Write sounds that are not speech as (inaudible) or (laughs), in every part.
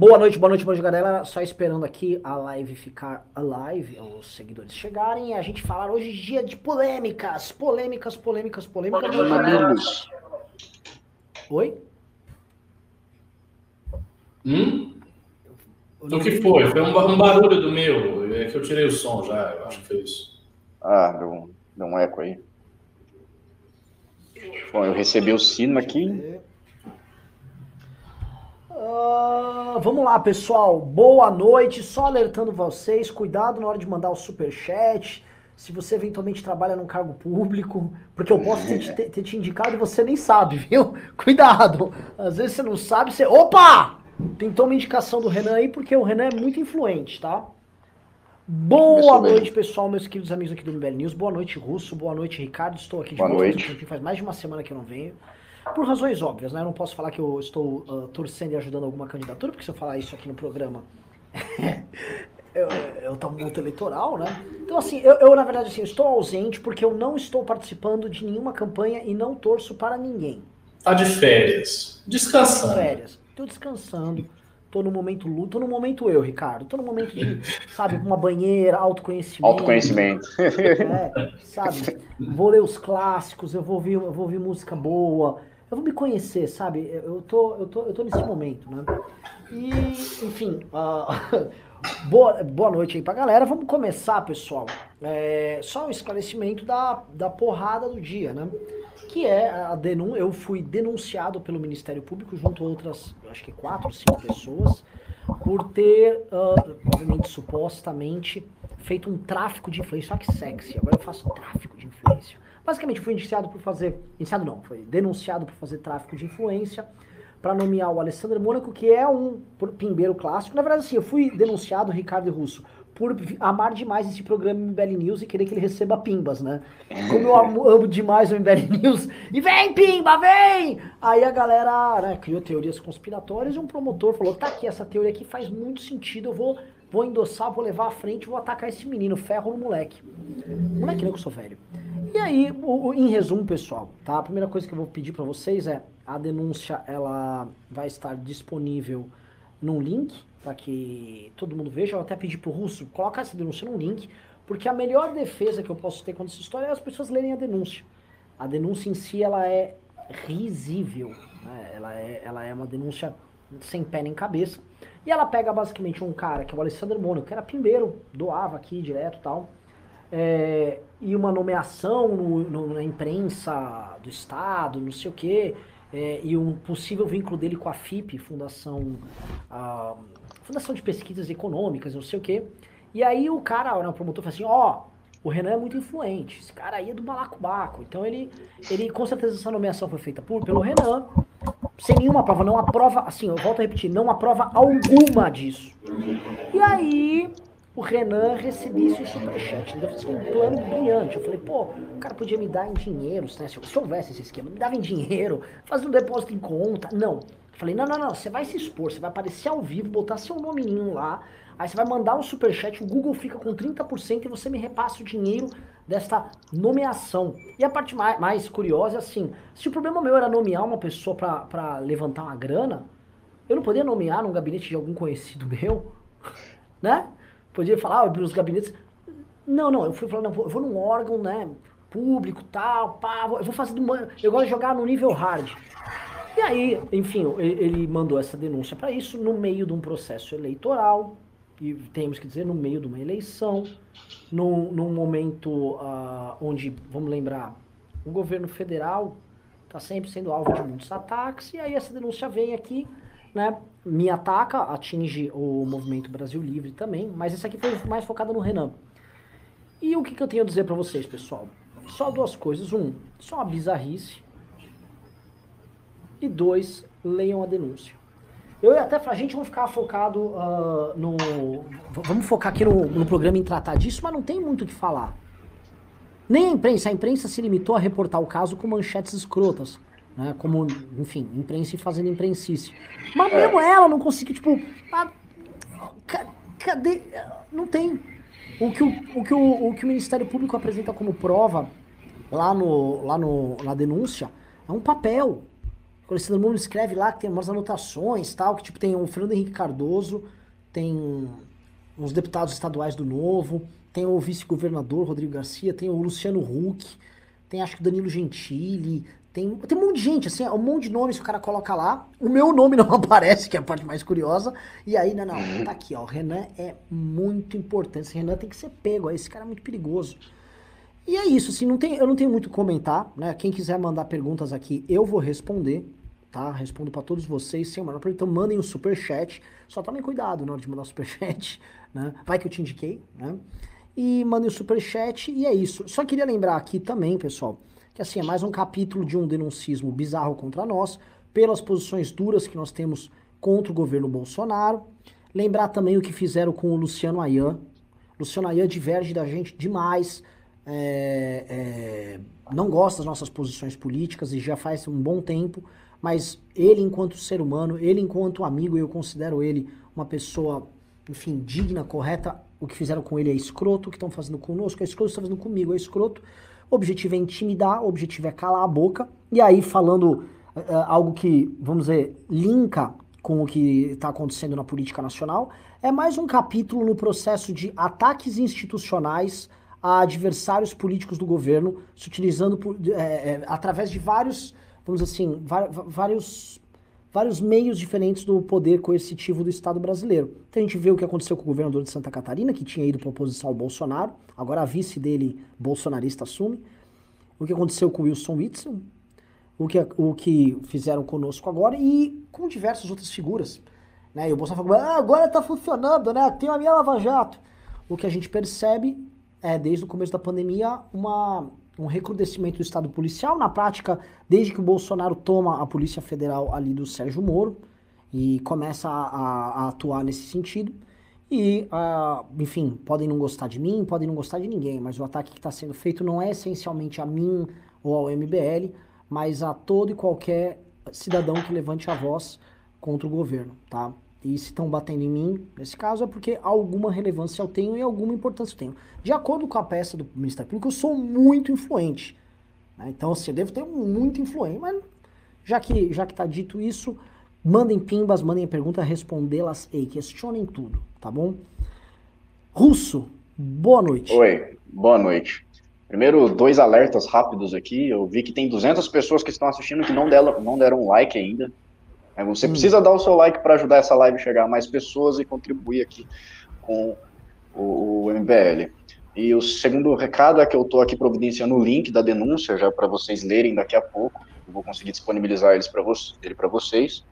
Boa noite, boa noite, boa noite, galera. Só esperando aqui a live ficar alive, os seguidores chegarem e a gente falar hoje dia de polêmicas, polêmicas, polêmicas, polêmicas. Mamilos. Oi? Hum? O que foi? Foi um, um barulho do meu. É que eu tirei o som já, eu acho que foi isso. Ah, deu um, deu um eco aí. Bom, eu recebi o sino aqui. Uh, vamos lá, pessoal. Boa noite. Só alertando vocês, cuidado na hora de mandar o super chat. Se você eventualmente trabalha num cargo público, porque eu posso ter, ter, ter te indicado e você nem sabe, (laughs) viu? Cuidado. Às vezes você não sabe, você. Opa! Tentou uma indicação do Renan aí, porque o Renan é muito influente, tá? Boa noite, pessoal, meus queridos amigos aqui do MBL News. Boa noite, Russo. Boa noite, Ricardo. Estou aqui de Boa noite. Faz mais de uma semana que eu não venho. Por razões óbvias, né? Eu não posso falar que eu estou uh, torcendo e ajudando alguma candidatura, porque se eu falar isso aqui no programa, (laughs) eu, eu tô muito eleitoral, né? Então, assim, eu, eu, na verdade, assim, estou ausente porque eu não estou participando de nenhuma campanha e não torço para ninguém. Tá de férias. Descansando. Férias. Tô descansando. Tô no momento luto, tô no momento eu, Ricardo. Tô no momento de, (laughs) sabe, uma banheira, autoconhecimento. Autoconhecimento. É, sabe? Vou ler os clássicos, eu vou ouvir, eu vou ouvir música boa, eu vou me conhecer, sabe? Eu tô, eu tô, eu tô nesse momento, né? E, enfim, uh, (laughs) boa, boa noite aí pra galera. Vamos começar, pessoal. É, só um esclarecimento da, da porrada do dia, né? Que é a denúncia. Eu fui denunciado pelo Ministério Público junto a outras, acho que quatro, cinco pessoas, por ter, uh, obviamente, supostamente, feito um tráfico de influência. Olha que sexy, agora eu faço tráfico de influência Basicamente, fui indiciado por fazer. Indiciado não, foi denunciado por fazer tráfico de influência para nomear o Alessandro Mônaco, que é um pimbeiro clássico. Na verdade, assim, eu fui denunciado, Ricardo Russo, por amar demais esse programa MBL News e querer que ele receba pimbas, né? Como eu amo, amo demais o MBL News. E vem, pimba, vem! Aí a galera né, criou teorias conspiratórias e um promotor falou: tá aqui, essa teoria aqui faz muito sentido, eu vou, vou endossar, vou levar à frente, vou atacar esse menino, ferro no moleque. Moleque não, que eu sou velho. E aí, em resumo, pessoal, tá? A primeira coisa que eu vou pedir para vocês é a denúncia, ela vai estar disponível num link para que todo mundo veja. Eu até pedi pro Russo, colocar essa denúncia num link, porque a melhor defesa que eu posso ter contra essa história é as pessoas lerem a denúncia. A denúncia em si, ela é risível, né? ela, é, ela é uma denúncia sem pé nem cabeça. E ela pega basicamente um cara, que é o Alessandro Mônaco, que era pimbeiro, doava aqui direto tal, é, e uma nomeação no, no, na imprensa do Estado, não sei o quê, é, e um possível vínculo dele com a FIP, Fundação, a, Fundação de Pesquisas Econômicas, não sei o quê. E aí o cara, né, o promotor, falou assim, ó, oh, o Renan é muito influente, esse cara aí é do balacobaco. Então ele, ele com certeza essa nomeação foi feita por, pelo Renan, sem nenhuma prova, não aprova, assim, eu volto a repetir, não aprova alguma disso. E aí o Renan recebesse o superchat. Então, foi um plano brilhante. Eu falei, pô, o cara podia me dar em dinheiro, né? Se, se houvesse esse esquema, me dava em dinheiro, fazer um depósito em conta. Não. Eu falei, não, não, não, você vai se expor, você vai aparecer ao vivo, botar seu nominho lá, aí você vai mandar um superchat, o Google fica com 30% e você me repassa o dinheiro desta nomeação. E a parte mais, mais curiosa é assim, se o problema meu era nomear uma pessoa para levantar uma grana, eu não poderia nomear num gabinete de algum conhecido meu, (laughs) né? Podia falar, abrir os gabinetes. Não, não, eu fui falando, eu vou num órgão, né, público, tal, pá, eu vou fazer, eu gosto de jogar no nível hard. E aí, enfim, ele mandou essa denúncia para isso no meio de um processo eleitoral, e temos que dizer, no meio de uma eleição, num, num momento uh, onde, vamos lembrar, o governo federal está sempre sendo alvo de muitos ataques, e aí essa denúncia vem aqui, né, me ataca, atinge o movimento Brasil Livre também, mas esse aqui foi mais focado no Renan. E o que, que eu tenho a dizer para vocês, pessoal? Só duas coisas. Um, só uma bizarrice. E dois, leiam a denúncia. Eu ia até falar, gente, vamos ficar focado uh, no. Vamos focar aqui no, no programa em tratar disso, mas não tem muito o que falar. Nem a imprensa. A imprensa se limitou a reportar o caso com manchetes escrotas né? Como, enfim, imprensa e fazendo imprensice. Mas mesmo ela não conseguiu, tipo, a, cadê? Não tem. O que o, o, que o, o que o Ministério Público apresenta como prova lá, no, lá no, na denúncia é um papel. O Alessandro Nunes escreve lá que tem umas anotações, tal, que tipo tem o Fernando Henrique Cardoso, tem uns deputados estaduais do Novo, tem o vice-governador Rodrigo Garcia, tem o Luciano Huck, tem acho que Danilo Gentili, tem, tem um monte de gente, assim, um monte de nomes que o cara coloca lá. O meu nome não (laughs) aparece, que é a parte mais curiosa. E aí, não, não, tá aqui, ó. O Renan é muito importante. Esse Renan tem que ser pego, ó, esse cara é muito perigoso. E é isso, assim, não tem, eu não tenho muito o comentar, né? Quem quiser mandar perguntas aqui, eu vou responder, tá? Respondo para todos vocês sem o menor problema. Então mandem o um super chat. Só tomem cuidado na hora de mandar o super chat, (laughs) né? Vai que eu te indiquei, né? E mandem o super chat e é isso. Só queria lembrar aqui também, pessoal, que assim é mais um capítulo de um denuncismo bizarro contra nós, pelas posições duras que nós temos contra o governo Bolsonaro. Lembrar também o que fizeram com o Luciano Ayan. Luciano Ayan diverge da gente demais, é, é, não gosta das nossas posições políticas e já faz um bom tempo, mas ele, enquanto ser humano, ele, enquanto amigo, eu considero ele uma pessoa, enfim, digna, correta. O que fizeram com ele é escroto, o que estão fazendo conosco é escroto, estão fazendo comigo é escroto. O objetivo é intimidar, o objetivo é calar a boca. E aí, falando uh, algo que, vamos dizer, linka com o que está acontecendo na política nacional, é mais um capítulo no processo de ataques institucionais a adversários políticos do governo, se utilizando por, é, é, através de vários, vamos dizer assim, vários vários meios diferentes do poder coercitivo do Estado brasileiro. Então a gente vê o que aconteceu com o governador de Santa Catarina, que tinha ido para oposição ao Bolsonaro, agora a vice dele, bolsonarista, assume. O que aconteceu com o Wilson Witzel, o que, o que fizeram conosco agora e com diversas outras figuras. Né? E o Bolsonaro falou, ah, agora está funcionando, né? tem a minha Lava Jato. O que a gente percebe é, desde o começo da pandemia, uma um recrudescimento do Estado policial, na prática, desde que o Bolsonaro toma a Polícia Federal ali do Sérgio Moro e começa a, a, atuar nesse sentido. E, uh, enfim, podem não gostar de mim, podem não gostar de ninguém, mas o ataque que está sendo feito não é essencialmente a mim ou ao MBL, mas a todo e qualquer cidadão que levante a voz contra o governo, tá? E se estão batendo em mim, nesse caso, é porque alguma relevância eu tenho e alguma importância eu tenho. De acordo com a peça do Ministério Público, eu sou muito influente. Né? Então, assim, eu devo ter muito influente. Mas já que já está dito isso, mandem pimbas, mandem perguntas, respondê-las e questionem tudo, tá bom? Russo, boa noite. Oi, boa noite. Primeiro, dois alertas rápidos aqui. Eu vi que tem 200 pessoas que estão assistindo que não deram, não deram like ainda. É, você hum. precisa dar o seu like para ajudar essa live a chegar a mais pessoas e contribuir aqui com o, o MBL. E o segundo recado é que eu estou aqui providenciando o link da denúncia já para vocês lerem daqui a pouco. Eu vou conseguir disponibilizar eles para vo ele para vocês.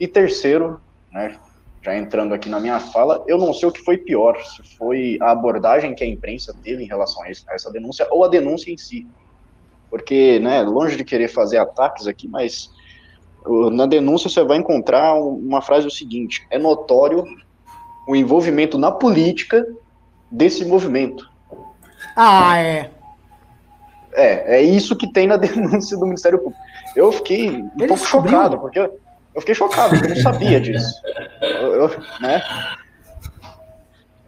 E terceiro, né, já entrando aqui na minha fala, eu não sei o que foi pior, se foi a abordagem que a imprensa teve em relação a essa denúncia ou a denúncia em si. Porque, né, longe de querer fazer ataques aqui, mas na denúncia você vai encontrar uma frase o seguinte: é notório o envolvimento na política desse movimento. Ah, é. É, é isso que tem na (laughs) denúncia do Ministério Público. Eu fiquei um Ele pouco descobriu? chocado, porque eu, eu, fiquei chocado, porque eu não sabia disso. Eu, eu, né?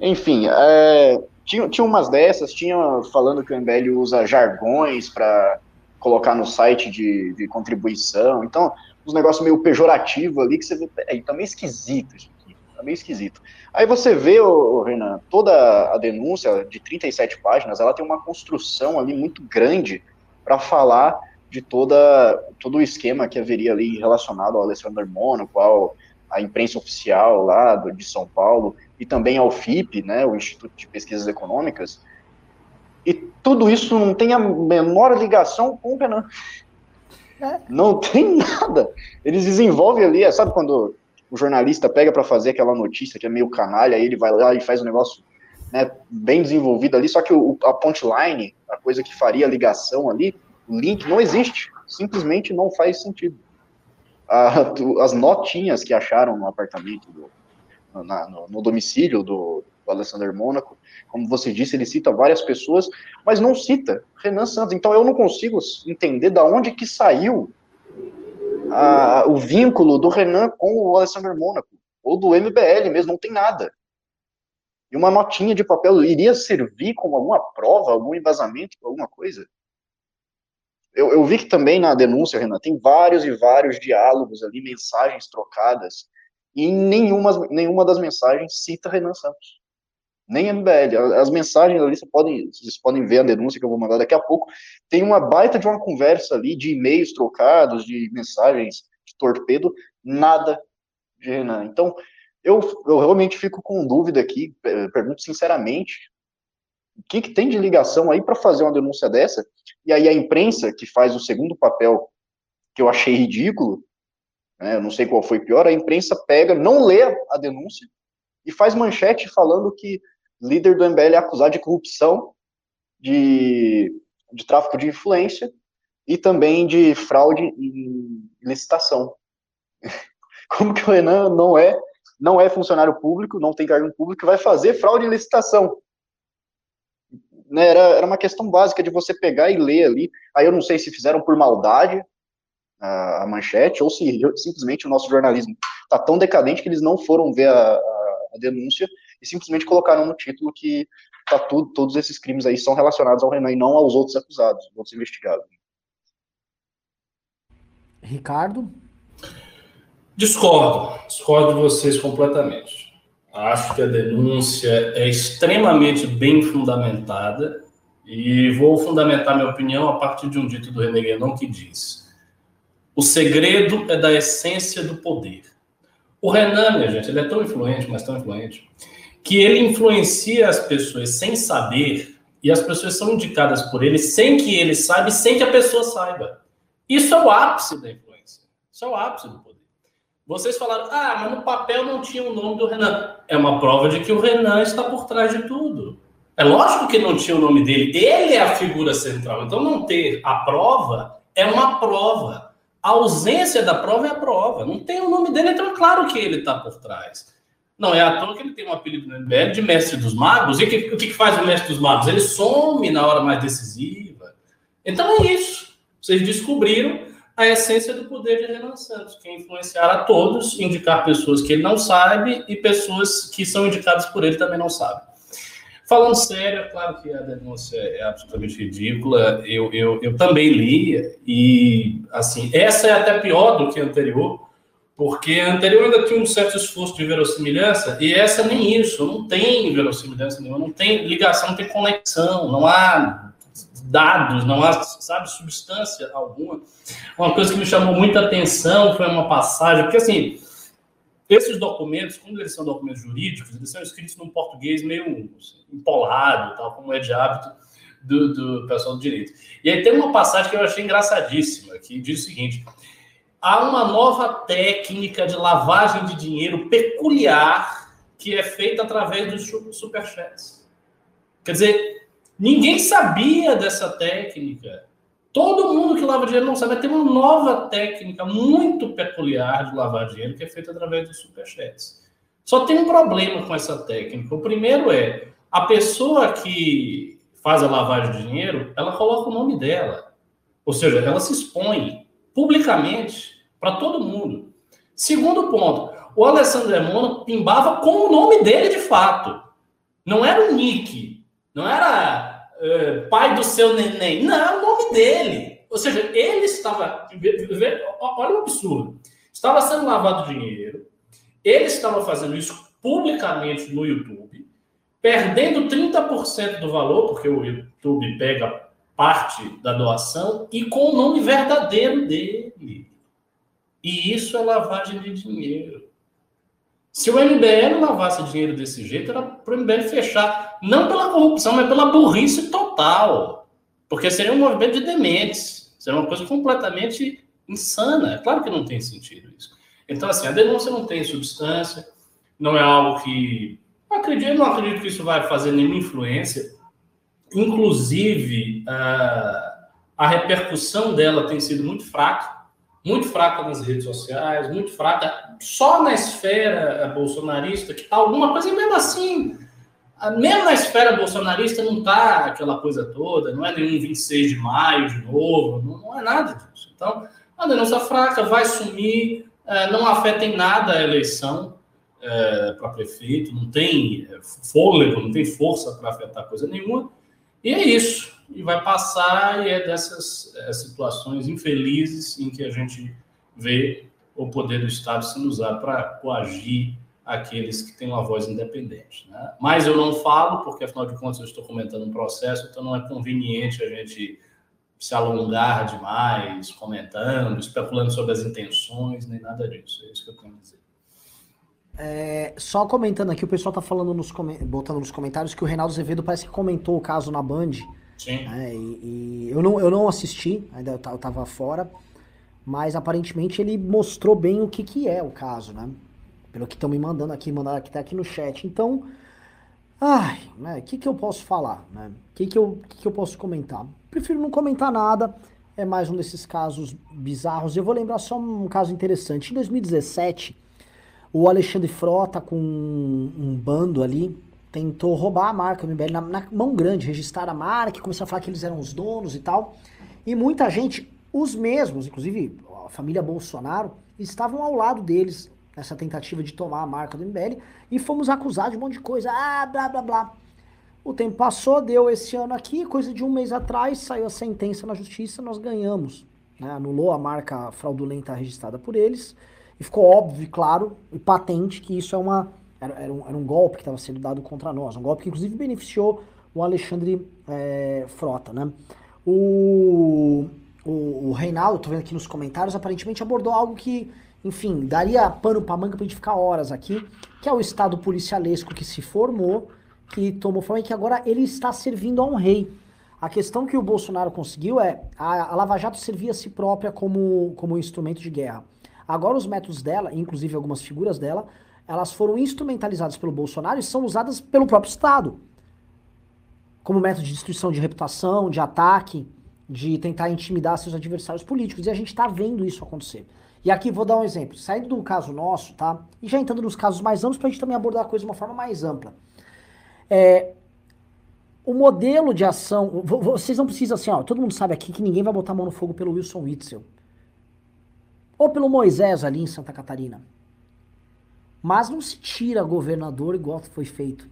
Enfim, é, tinha, tinha umas dessas, tinha falando que o MBL usa jargões para colocar no site de, de contribuição. Então, uns negócios meio pejorativo ali, que você vê, é, tá meio esquisito isso aqui, tá meio esquisito. Aí você vê, ô, Renan, toda a denúncia de 37 páginas, ela tem uma construção ali muito grande para falar de toda, todo o esquema que haveria ali relacionado ao Alessandro Mônaco, ao a imprensa oficial lá de São Paulo, e também ao FIP, né, o Instituto de Pesquisas Econômicas, tudo isso não tem a menor ligação com o Renan. É. Não tem (laughs) nada. Eles desenvolvem ali, é, sabe quando o jornalista pega para fazer aquela notícia que é meio canalha, aí ele vai lá e faz um negócio né, bem desenvolvido ali, só que o, a punchline, a coisa que faria a ligação ali, o link não existe. Simplesmente não faz sentido. A, as notinhas que acharam no apartamento, do, na, no, no, domicílio do, Alessandro Mônaco, como você disse, ele cita várias pessoas, mas não cita Renan Santos. Então eu não consigo entender da onde que saiu a, o vínculo do Renan com o Alessandro Mônaco, ou do MBL mesmo, não tem nada. E uma notinha de papel iria servir como alguma prova, algum embasamento, alguma coisa? eu, eu vi que também na denúncia, Renan, tem vários e vários diálogos ali, mensagens trocadas, e nenhuma, nenhuma das mensagens cita Renan Santos. Nem MBL. As mensagens ali, vocês podem, vocês podem ver a denúncia que eu vou mandar daqui a pouco. Tem uma baita de uma conversa ali, de e-mails trocados, de mensagens de torpedo, nada de Renan. Então, eu, eu realmente fico com dúvida aqui, pergunto sinceramente, o que, que tem de ligação aí para fazer uma denúncia dessa? E aí a imprensa, que faz o segundo papel, que eu achei ridículo, né, eu não sei qual foi pior, a imprensa pega, não lê a denúncia e faz manchete falando que líder do MBL é acusado de corrupção, de, de tráfico de influência e também de fraude em licitação. (laughs) Como que o Renan não é não é funcionário público, não tem cargo público, vai fazer fraude em licitação? né, era, era uma questão básica de você pegar e ler ali. Aí eu não sei se fizeram por maldade a, manchete ou se simplesmente o nosso jornalismo está tão decadente que eles não foram ver a, a, a, denúncia e simplesmente colocaram no título que tá tudo, todos esses crimes aí são relacionados ao Renan e não aos outros acusados, outros investigados. Ricardo? Discordo, discordo de vocês completamente. Acho que a denúncia é extremamente bem fundamentada e vou fundamentar minha opinião a partir de um dito do René Guénon que diz: o segredo é da essência do poder. O Renan, minha gente, ele é tão influente, mas tão influente, que ele influencia as pessoas sem saber e as pessoas são indicadas por ele sem que ele saiba sem que a pessoa saiba. Isso é o ápice da influência. Isso é o ápice do poder. Vocês falaram, ah, mas no papel não tinha o nome do Renan. É uma prova de que o Renan está por trás de tudo. É lógico que não tinha o nome dele. Ele é a figura central. Então, não ter a prova é uma prova. A ausência da prova é a prova. Não tem o nome dele, então é claro que ele está por trás. Não é à toa que ele tem um apelido no MBL de mestre dos magos. E o que, que faz o mestre dos magos? Ele some na hora mais decisiva. Então é isso. Vocês descobriram a essência do poder de Renan Santos, que é influenciar a todos, indicar pessoas que ele não sabe e pessoas que são indicadas por ele também não sabem. Falando sério, é claro que a denúncia é absolutamente ridícula. Eu, eu, eu também li e, assim, essa é até pior do que a anterior, porque anterior ainda tinha um certo esforço de verossimilhança e essa nem isso, não tem verossimilhança nenhuma, não tem ligação, não tem conexão, não há dados, não há, sabe, substância alguma. Uma coisa que me chamou muita atenção foi uma passagem, porque assim, esses documentos, quando eles são documentos jurídicos, eles são escritos num português meio empolado, tal como é de hábito do, do pessoal do direito. E aí tem uma passagem que eu achei engraçadíssima, que diz o seguinte: há uma nova técnica de lavagem de dinheiro peculiar que é feita através dos superchats. Quer dizer, Ninguém sabia dessa técnica. Todo mundo que lava dinheiro não sabe. Tem uma nova técnica muito peculiar de lavar dinheiro que é feita através dos superchats. Só tem um problema com essa técnica. O primeiro é a pessoa que faz a lavagem de dinheiro, ela coloca o nome dela. Ou seja, ela se expõe publicamente para todo mundo. Segundo ponto, o Alessandro Emona pimbava com o nome dele de fato. Não era o nick, não era uh, pai do seu neném. Não, é o nome dele. Ou seja, ele estava. Olha o absurdo. Estava sendo lavado dinheiro, ele estava fazendo isso publicamente no YouTube, perdendo 30% do valor, porque o YouTube pega parte da doação, e com o nome verdadeiro dele. E isso é lavagem de dinheiro. Se o MBL lavasse dinheiro desse jeito, era para o MBL fechar. Não pela corrupção, mas pela burrice total. Porque seria um movimento de dementes. Seria uma coisa completamente insana. É claro que não tem sentido isso. Então, assim, a denúncia não tem substância, não é algo que. Eu, acredito, não acredito que isso vai fazer nenhuma influência. Inclusive, a, repercussão dela tem sido muito fraca muito fraca nas redes sociais, muito fraca só na esfera bolsonarista, que tá alguma coisa, e mesmo assim, mesmo na esfera bolsonarista não tá aquela coisa toda, não é nenhum 26 de maio de novo, não, é nada disso. Então, a denúncia fraca vai sumir, é, não afeta em nada a eleição é, para prefeito, não tem fôlego, não tem força para afetar coisa nenhuma. E é isso. E vai passar, e é dessas é, situações infelizes em que a gente vê o poder do Estado sendo usado para coagir aqueles que têm uma voz independente. Né? Mas eu não falo, porque afinal de contas eu estou comentando um processo, então não é conveniente a gente se alongar demais, comentando, especulando sobre as intenções, nem nada disso. É isso que eu tenho a dizer. É, só comentando aqui, o pessoal tá falando nos botando nos comentários que o Reinaldo Azevedo parece que comentou o caso na Band. Sim. É, e, e eu, não, eu não assisti, ainda eu tava fora, mas aparentemente ele mostrou bem o que, que é o caso, né? Pelo que estão me mandando aqui, mandaram aqui, tá aqui no chat. Então, ai, né, o que, que eu posso falar, né? O que, que, eu, que, que eu posso comentar? Prefiro não comentar nada, é mais um desses casos bizarros. Eu vou lembrar só um caso interessante. Em 2017, o Alexandre Frota, com um, um bando ali, tentou roubar a marca MBL na, na, mão grande, registrar a marca, começou a falar que eles eram os donos e tal. E muita gente, os mesmos, inclusive a família Bolsonaro, estavam ao lado deles nessa tentativa de tomar a marca do MBL e fomos acusados de um monte de coisa, ah, blá, blá, blá. O tempo passou, deu esse ano aqui, coisa de um mês atrás, saiu a sentença na justiça, nós ganhamos. Né? Anulou a marca fraudulenta registrada por eles. E ficou óbvio, claro e patente que isso é uma, era, era, um, era um golpe que estava sendo dado contra nós. Um golpe que, inclusive, beneficiou o Alexandre é, Frota. Né? O, o, o Reinaldo, estou vendo aqui nos comentários, aparentemente abordou algo que, enfim, daria pano para manga para a gente ficar horas aqui, que é o Estado policialesco que se formou que tomou forma e que agora ele está servindo a um rei. A questão que o Bolsonaro conseguiu é a, a Lava Jato servia a si própria como, como instrumento de guerra. Agora os métodos dela, inclusive algumas figuras dela, elas foram instrumentalizadas pelo Bolsonaro e são usadas pelo próprio Estado. Como método de destruição de reputação, de ataque, de tentar intimidar seus adversários políticos. E a gente está vendo isso acontecer. E aqui vou dar um exemplo. Saindo do caso nosso, tá? E já entrando nos casos mais amplos, para a gente também abordar a coisa de uma forma mais ampla. É, o modelo de ação. Vocês não precisam assim, ó. Todo mundo sabe aqui que ninguém vai botar a mão no fogo pelo Wilson Witzel. Ou pelo Moisés ali em Santa Catarina. Mas não se tira governador igual foi feito.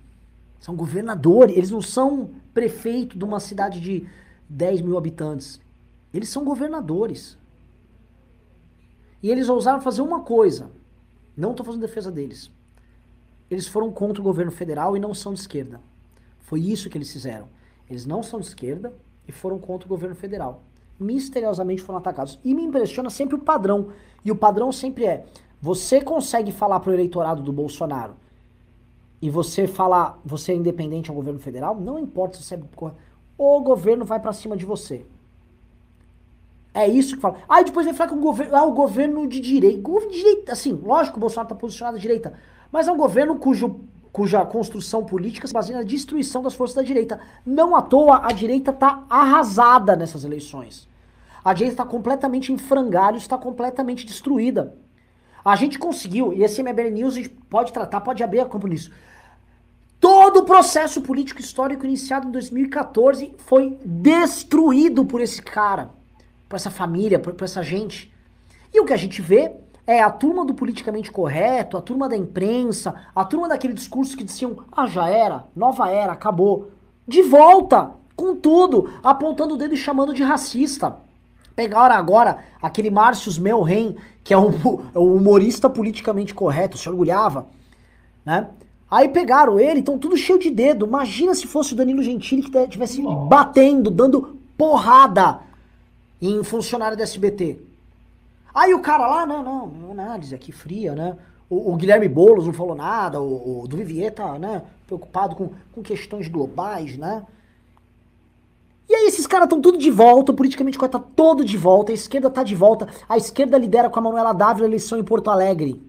São governadores, eles não são prefeito de uma cidade de 10 mil habitantes. Eles são governadores. E eles ousaram fazer uma coisa. Não estou fazendo defesa deles eles foram contra o governo federal e não são de esquerda. Foi isso que eles fizeram. Eles não são de esquerda e foram contra o governo federal. Misteriosamente foram atacados. E me impressiona sempre o padrão. E o padrão sempre é: você consegue falar para o eleitorado do Bolsonaro e você falar, você é independente ao governo federal, não importa se você é. O governo vai para cima de você. É isso que fala. Aí ah, depois vai falar que o governo. Ah, o governo de direita. Governo de direita. Assim, lógico que o Bolsonaro está posicionado à direita. Mas é um governo cujo, cuja construção política se baseia na destruição das forças da direita. Não à toa, a direita está arrasada nessas eleições. A direita está completamente em frangalho, está completamente destruída. A gente conseguiu, e esse MBL News a gente pode tratar, pode abrir a campo nisso. Todo o processo político histórico iniciado em 2014 foi destruído por esse cara, por essa família, por, por essa gente. E o que a gente vê é a turma do politicamente correto, a turma da imprensa, a turma daquele discurso que diziam, ah, já era, nova era, acabou. De volta, com tudo, apontando o dedo e chamando de racista. Pegaram agora aquele Márcio Melren, que é o, o humorista politicamente correto, se orgulhava, né? Aí pegaram ele, então tudo cheio de dedo. Imagina se fosse o Danilo Gentili que estivesse batendo, dando porrada em funcionário da SBT. Aí o cara lá, não, não, análise aqui fria, né? O, o Guilherme Boulos não falou nada, o, o do Vivier tá, né, preocupado com, com questões globais, né? E aí esses caras estão tudo de volta, o politicamente correto tá todo de volta, a esquerda tá de volta, a esquerda lidera com a Manuela Dávila a eleição em Porto Alegre.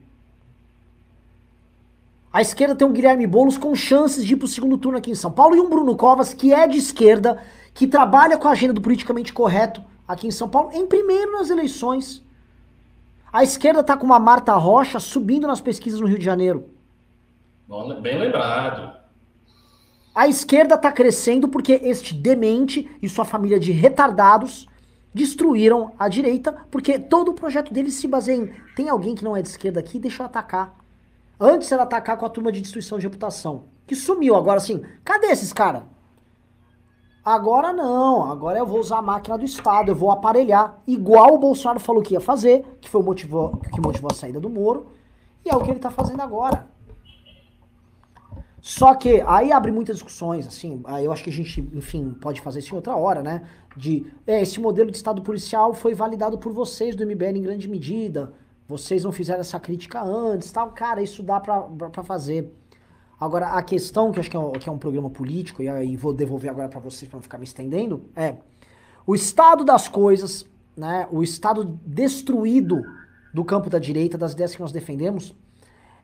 A esquerda tem um Guilherme Boulos com chances de ir pro segundo turno aqui em São Paulo e um Bruno Covas que é de esquerda, que trabalha com a agenda do politicamente correto aqui em São Paulo, em primeiro nas eleições. A esquerda está com uma Marta Rocha subindo nas pesquisas no Rio de Janeiro. Bem lembrado. A esquerda está crescendo porque este demente e sua família de retardados destruíram a direita, porque todo o projeto deles se baseia em tem alguém que não é de esquerda aqui, deixa eu atacar. Antes era atacar com a turma de destruição de reputação, que sumiu agora assim. Cadê esses caras? Agora não, agora eu vou usar a máquina do Estado, eu vou aparelhar, igual o Bolsonaro falou que ia fazer, que foi o motivo, que motivou a saída do Moro, e é o que ele está fazendo agora. Só que aí abre muitas discussões, assim, eu acho que a gente, enfim, pode fazer isso em outra hora, né? De, é, esse modelo de Estado policial foi validado por vocês do MBL em grande medida, vocês não fizeram essa crítica antes, tal, cara, isso dá para fazer. Agora, a questão, que acho que é, um, que é um programa político, e aí vou devolver agora para vocês para não ficar me estendendo, é o estado das coisas, né, o estado destruído do campo da direita, das ideias que nós defendemos,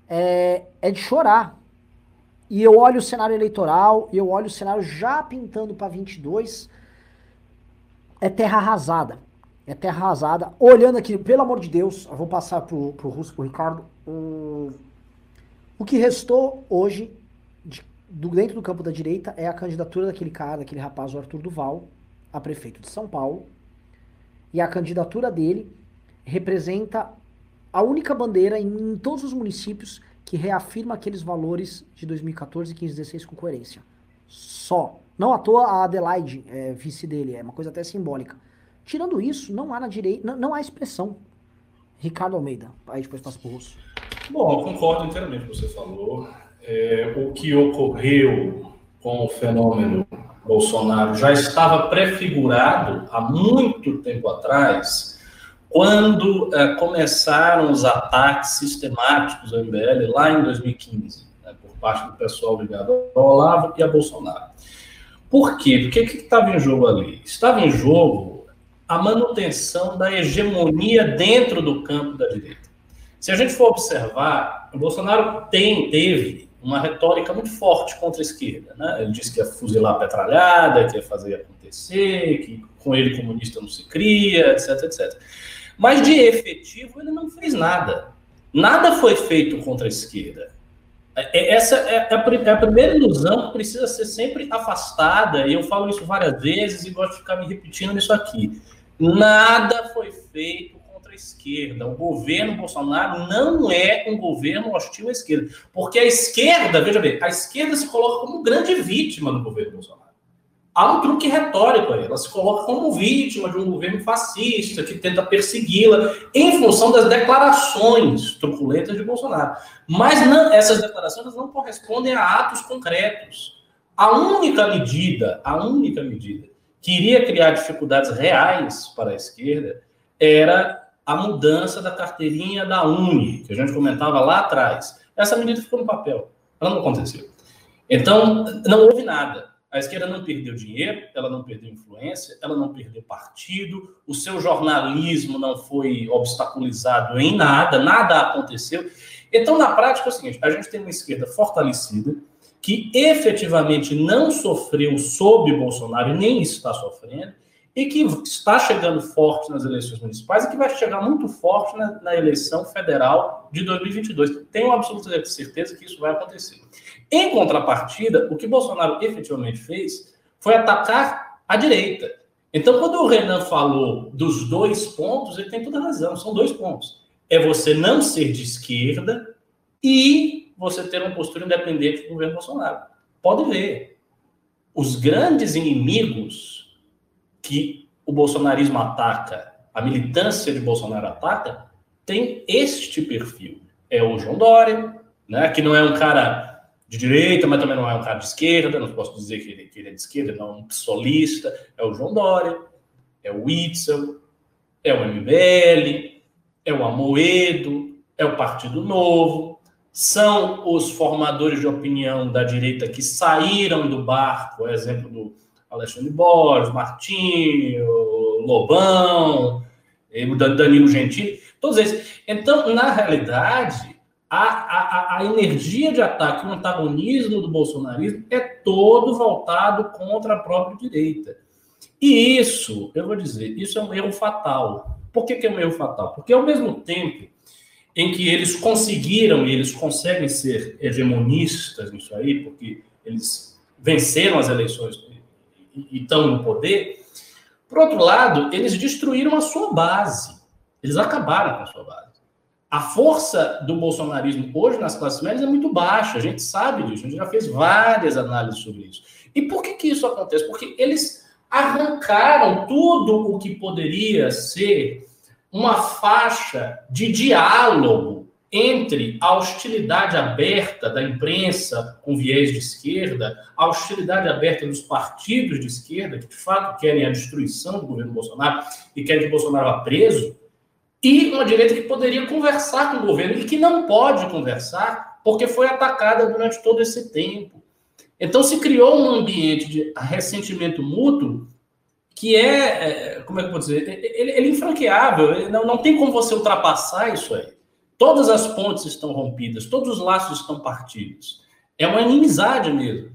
é, é de chorar. E eu olho o cenário eleitoral, eu olho o cenário já pintando para 22, é terra arrasada. É terra arrasada. Olhando aqui, pelo amor de Deus, eu vou passar pro, pro Russo, pro Ricardo, o que restou hoje, de, do, dentro do campo da direita, é a candidatura daquele cara, daquele rapaz, o Arthur Duval, a prefeito de São Paulo. E a candidatura dele representa a única bandeira em, em todos os municípios que reafirma aqueles valores de 2014, 15, 16 com coerência. Só. Não à toa a Adelaide, é, vice dele, é uma coisa até simbólica. Tirando isso, não há na direita, não, não há expressão. Ricardo Almeida, aí depois passa para o Russo. Bom, eu concordo inteiramente com o que você falou. É, o que ocorreu com o fenômeno Bolsonaro já estava prefigurado há muito tempo atrás, quando é, começaram os ataques sistemáticos ao MBL lá em 2015, né, por parte do pessoal ligado ao Olavo e a Bolsonaro. Por quê? Porque o que estava em jogo ali? Estava em jogo a manutenção da hegemonia dentro do campo da direita. Se a gente for observar, o Bolsonaro tem, teve uma retórica muito forte contra a esquerda. Né? Ele disse que ia fuzilar a petralhada, que ia fazer acontecer, que com ele comunista não se cria, etc, etc. Mas de efetivo ele não fez nada. Nada foi feito contra a esquerda. É, é, essa é a, é a primeira ilusão que precisa ser sempre afastada, e eu falo isso várias vezes e gosto de ficar me repetindo nisso aqui. Nada foi feito esquerda. O governo Bolsonaro não é um governo hostil à esquerda. Porque a esquerda, veja bem, a esquerda se coloca como grande vítima do governo Bolsonaro. Há um truque retórico aí. Ela se coloca como vítima de um governo fascista que tenta persegui-la em função das declarações truculentas de Bolsonaro. Mas não, essas declarações não correspondem a atos concretos. A única medida, a única medida que iria criar dificuldades reais para a esquerda era a mudança da carteirinha da Uni, que a gente comentava lá atrás. Essa medida ficou no papel, ela não aconteceu. Então, não houve nada. A esquerda não perdeu dinheiro, ela não perdeu influência, ela não perdeu partido, o seu jornalismo não foi obstaculizado em nada, nada aconteceu. Então, na prática, é o seguinte: a gente tem uma esquerda fortalecida, que efetivamente não sofreu sob Bolsonaro nem está sofrendo, e que está chegando forte nas eleições municipais e que vai chegar muito forte na, na eleição federal de 2022. Tenho absoluta certeza que isso vai acontecer. Em contrapartida, o que Bolsonaro efetivamente fez foi atacar a direita. Então, quando o Renan falou dos dois pontos, ele tem toda razão, são dois pontos. É você não ser de esquerda e você ter uma postura independente do governo Bolsonaro. Pode ver. Os grandes inimigos que o bolsonarismo ataca, a militância de Bolsonaro ataca, tem este perfil. É o João Dória, né, que não é um cara de direita, mas também não é um cara de esquerda, não posso dizer que ele, que ele é de esquerda, não é um psolista, é o João Dória, é o Witzel, é o MBL, é o Amoedo, é o Partido Novo, são os formadores de opinião da direita que saíram do barco, exemplo do Alexandre Borges, Martinho, Lobão, Danilo Gentili, todos esses. Então, na realidade, a, a, a energia de ataque, o antagonismo do bolsonarismo é todo voltado contra a própria direita. E isso, eu vou dizer, isso é um erro fatal. Por que, que é um erro fatal? Porque ao mesmo tempo em que eles conseguiram e eles conseguem ser hegemonistas nisso aí, porque eles venceram as eleições e estão no poder. Por outro lado, eles destruíram a sua base. Eles acabaram com a sua base. A força do bolsonarismo hoje nas classes médias é muito baixa, a gente sabe disso, a gente já fez várias análises sobre isso. E por que, que isso acontece? Porque eles arrancaram tudo o que poderia ser uma faixa de diálogo entre a hostilidade aberta da imprensa com viés de esquerda, a hostilidade aberta dos partidos de esquerda, que de fato querem a destruição do governo Bolsonaro e querem que Bolsonaro vá preso, e uma direita que poderia conversar com o governo e que não pode conversar porque foi atacada durante todo esse tempo. Então se criou um ambiente de ressentimento mútuo que é, é como é que eu vou dizer, ele, ele é infranqueável, não, não tem como você ultrapassar isso aí. Todas as pontes estão rompidas, todos os laços estão partidos. É uma inimizade mesmo.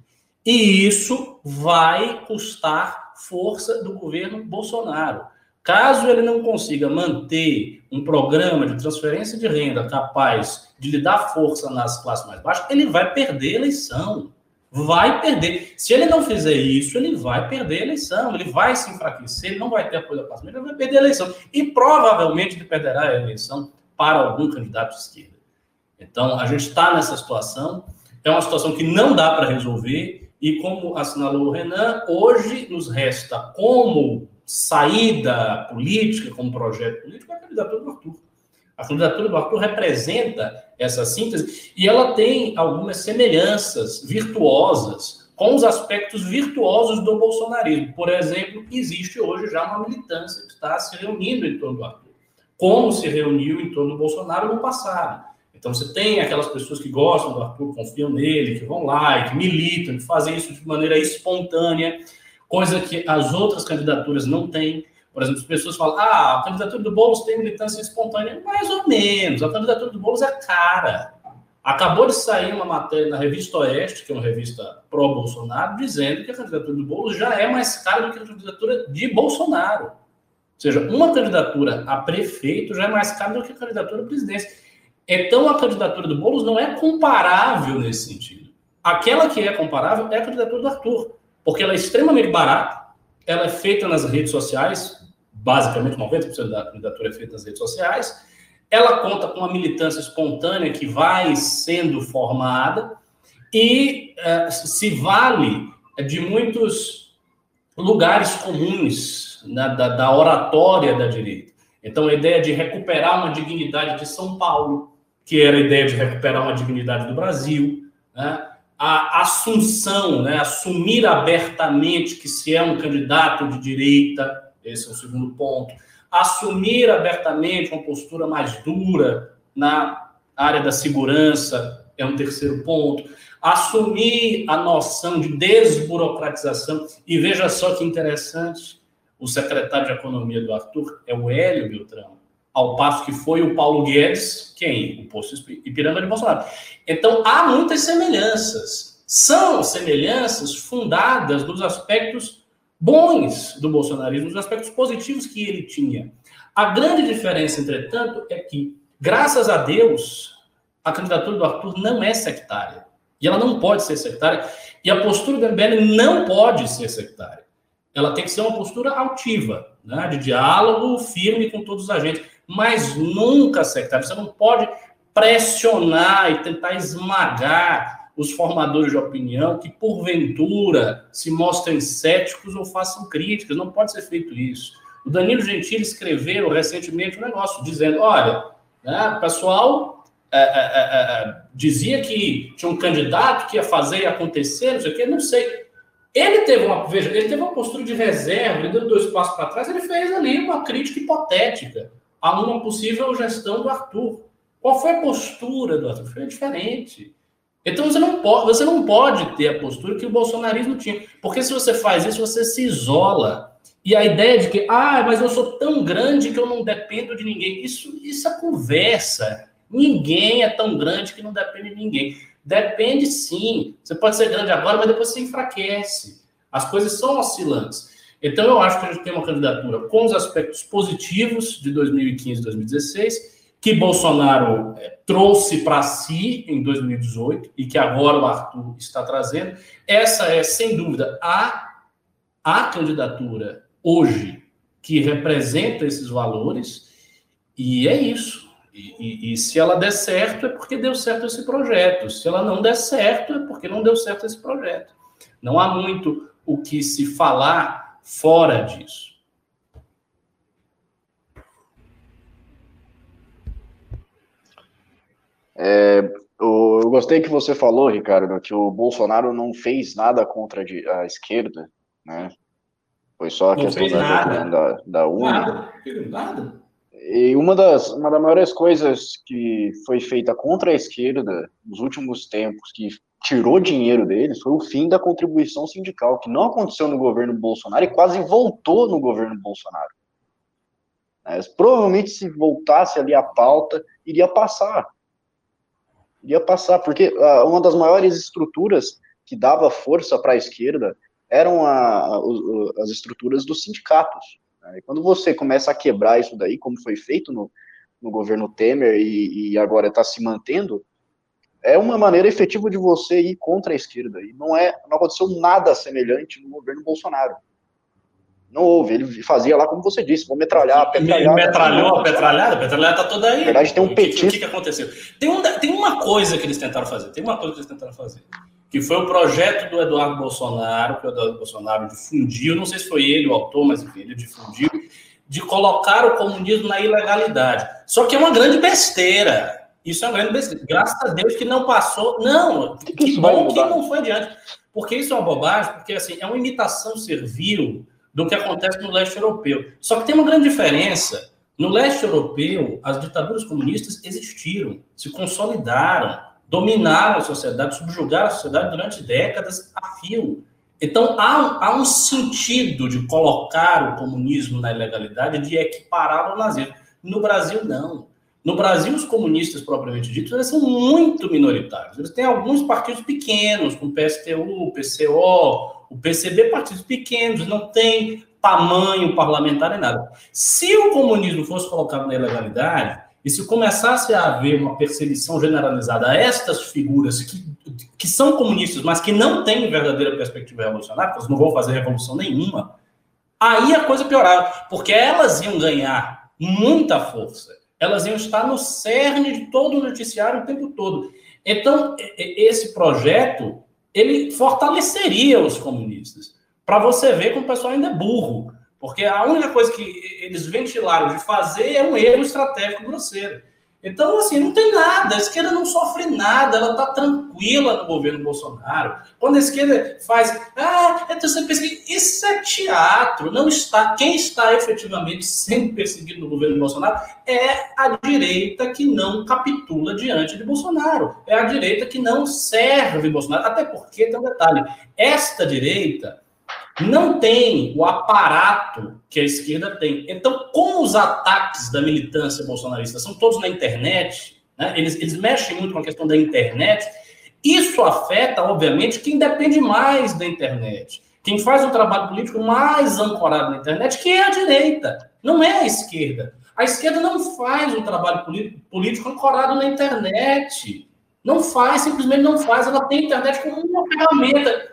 E isso vai custar força do governo Bolsonaro. Caso ele não consiga manter um programa de transferência de renda capaz de lhe dar força nas classes mais baixas, ele vai perder a eleição. Vai perder. Se ele não fizer isso, ele vai perder a eleição. Ele vai se enfraquecer, ele não vai ter apoio da classe média, ele vai perder a eleição. E provavelmente ele perderá a eleição para algum candidato de esquerda. Então, a gente está nessa situação, é uma situação que não dá para resolver, e como assinalou o Renan, hoje nos resta como saída política, como projeto político, a candidatura do Arthur. A candidatura do Arthur representa essa síntese e ela tem algumas semelhanças virtuosas com os aspectos virtuosos do bolsonarismo. Por exemplo, existe hoje já uma militância que está se reunindo em torno do Arthur como se reuniu em torno do Bolsonaro no passado. Então você tem aquelas pessoas que gostam do Arthur, confiam nele, que vão lá, que militam, que fazem isso de maneira espontânea, coisa que as outras candidaturas não têm. Por exemplo, as pessoas falam: ah, a candidatura do Boulos tem militância espontânea. Mais ou menos. A candidatura do Boulos é cara. Acabou de sair uma matéria na Revista Oeste, que é uma revista pró-Bolsonaro, dizendo que a candidatura do Boulos já é mais cara do que a candidatura de Bolsonaro. Ou seja, uma candidatura a prefeito já é mais cara do que a candidatura a presidência. Então, a candidatura do Boulos não é comparável nesse sentido. Aquela que é comparável é a candidatura do Arthur, porque ela é extremamente barata, ela é feita nas redes sociais, basicamente 90% da candidatura é feita nas redes sociais, ela conta com uma militância espontânea que vai sendo formada e uh, se vale de muitos lugares comuns né, da, da oratória da direita. Então, a ideia de recuperar uma dignidade de São Paulo, que era a ideia de recuperar uma dignidade do Brasil, né? A assunção, né? assumir abertamente que se é um candidato de direita, esse é o segundo ponto, assumir abertamente uma postura mais dura na área da segurança, é um terceiro ponto, assumir a noção de desburocratização, e veja só que interessante, o secretário de Economia do Arthur é o Hélio Beltrão, ao passo que foi o Paulo Guedes, quem? O posto Ipiranga de Bolsonaro. Então, há muitas semelhanças. São semelhanças fundadas nos aspectos bons do bolsonarismo, nos aspectos positivos que ele tinha. A grande diferença, entretanto, é que, graças a Deus, a candidatura do Arthur não é sectária. E ela não pode ser sectária. E a postura do MBL não pode ser sectária ela tem que ser uma postura altiva, né, de diálogo firme com todos os agentes, mas nunca sectário. Você não pode pressionar e tentar esmagar os formadores de opinião que, porventura, se mostrem céticos ou façam críticas. Não pode ser feito isso. O Danilo Gentili escreveu recentemente um negócio dizendo: olha, né, o pessoal é, é, é, é dizia que tinha um candidato que ia fazer acontecer, não sei o quê, não sei. Ele teve uma, veja, ele teve uma postura de reserva, ele deu dois passos para trás, ele fez ali uma crítica hipotética a possível gestão do Arthur. Qual foi a postura do Arthur? Foi diferente. Então você não pode, você não pode ter a postura que o bolsonarismo tinha, porque se você faz isso, você se isola. E a ideia de que, ah, mas eu sou tão grande que eu não dependo de ninguém, isso, isso é conversa. Ninguém é tão grande que não depende de ninguém. Depende sim. Você pode ser grande agora, mas depois você enfraquece. As coisas são oscilantes. Então, eu acho que a gente tem uma candidatura com os aspectos positivos de 2015 e 2016, que Bolsonaro é, trouxe para si em 2018 e que agora o Arthur está trazendo. Essa é, sem dúvida, a, a candidatura hoje que representa esses valores. E é isso. E, e, e, se ela der certo, é porque deu certo esse projeto. Se ela não der certo, é porque não deu certo esse projeto. Não há muito o que se falar fora disso. É, eu gostei que você falou, Ricardo, que o Bolsonaro não fez nada contra a esquerda, né? Foi só a não questão da, da, da UNE. Nada, nada. E uma das, uma das maiores coisas que foi feita contra a esquerda nos últimos tempos, que tirou dinheiro deles, foi o fim da contribuição sindical, que não aconteceu no governo Bolsonaro e quase voltou no governo Bolsonaro. Mas, provavelmente, se voltasse ali a pauta, iria passar. Iria passar, porque uh, uma das maiores estruturas que dava força para a esquerda eram a, a, as estruturas dos sindicatos. Né? E quando você começa a quebrar isso daí, como foi feito no, no governo Temer e, e agora está se mantendo, é uma maneira efetiva de você ir contra a esquerda. E não é, não aconteceu nada semelhante no governo Bolsonaro. Não houve. Ele fazia lá, como você disse, vou metralhar, petralhar. Metralhou a petralhada? A petralhada tá toda aí. Na verdade, tem um petista. O que, que, aconteceu? Tem, um, tem uma coisa que eles tentaram fazer. Tem uma coisa que eles tentaram fazer que foi o projeto do Eduardo Bolsonaro, que o Eduardo Bolsonaro difundiu, não sei se foi ele o autor, mas enfim, ele difundiu, de colocar o comunismo na ilegalidade. Só que é uma grande besteira. Isso é uma grande besteira. Graças a Deus que não passou. Não, que, que bom que não foi adiante. Porque isso é uma bobagem, porque assim, é uma imitação servil do que acontece no leste europeu. Só que tem uma grande diferença. No leste europeu, as ditaduras comunistas existiram, se consolidaram dominaram a sociedade, subjugaram a sociedade durante décadas a fio. Então, há, há um sentido de colocar o comunismo na ilegalidade, de equipará-lo ao nazismo. No Brasil, não. No Brasil, os comunistas, propriamente ditos, eles são muito minoritários. Eles têm alguns partidos pequenos, como PSTU, PCO, o PCB, partidos pequenos, não tem tamanho parlamentar nem nada. Se o comunismo fosse colocado na ilegalidade, e se começasse a haver uma perseguição generalizada a estas figuras que, que são comunistas, mas que não têm verdadeira perspectiva revolucionária, elas não vão fazer revolução nenhuma, aí a coisa piorava, porque elas iam ganhar muita força, elas iam estar no cerne de todo o noticiário o tempo todo. Então, esse projeto, ele fortaleceria os comunistas, para você ver como o pessoal ainda é burro. Porque a única coisa que eles ventilaram de fazer é um erro estratégico grosseiro. Então, assim, não tem nada. A esquerda não sofre nada, ela está tranquila no governo Bolsonaro. Quando a esquerda faz, ah, então você perseguido. Isso é teatro. Não está. Quem está efetivamente sendo perseguido no governo Bolsonaro é a direita que não capitula diante de Bolsonaro. É a direita que não serve Bolsonaro. Até porque tem um detalhe: esta direita não tem o aparato que a esquerda tem. Então, como os ataques da militância bolsonarista são todos na internet, né, eles, eles mexem muito com a questão da internet, isso afeta, obviamente, quem depende mais da internet. Quem faz um trabalho político mais ancorado na internet, que é a direita, não é a esquerda. A esquerda não faz um trabalho político ancorado na internet. Não faz, simplesmente não faz. Ela tem a internet como uma ferramenta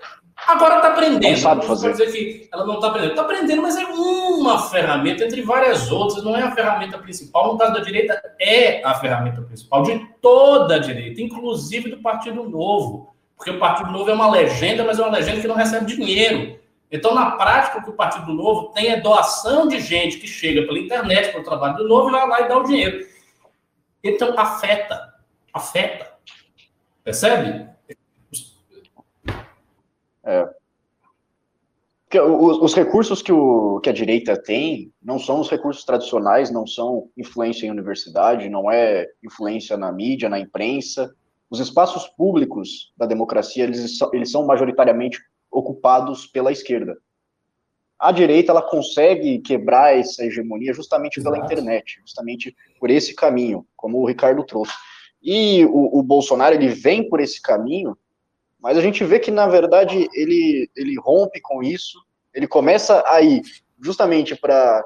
Agora está aprendendo. Não sabe fazer. dizer que ela não está aprendendo. Está aprendendo, mas é uma ferramenta entre várias outras. Não é a ferramenta principal. No caso da direita, é a ferramenta principal de toda a direita, inclusive do Partido Novo. Porque o Partido Novo é uma legenda, mas é uma legenda que não recebe dinheiro. Então, na prática, o que o Partido Novo tem é doação de gente que chega pela internet para o trabalho do Novo e vai lá e dá o dinheiro. Então, afeta. Afeta. Percebe? É. Os, os, recursos que, o, que a direita tem não são os recursos tradicionais, não são influência em universidade, não é influência na mídia, na imprensa. Os espaços públicos da democracia, eles, eles são majoritariamente ocupados pela esquerda. A direita, ela consegue quebrar essa hegemonia justamente pela internet, justamente por esse caminho, como o Ricardo trouxe. E o, o Bolsonaro, ele vem por esse caminho mas a gente vê que, na verdade, ele, ele rompe com isso, ele começa a ir justamente para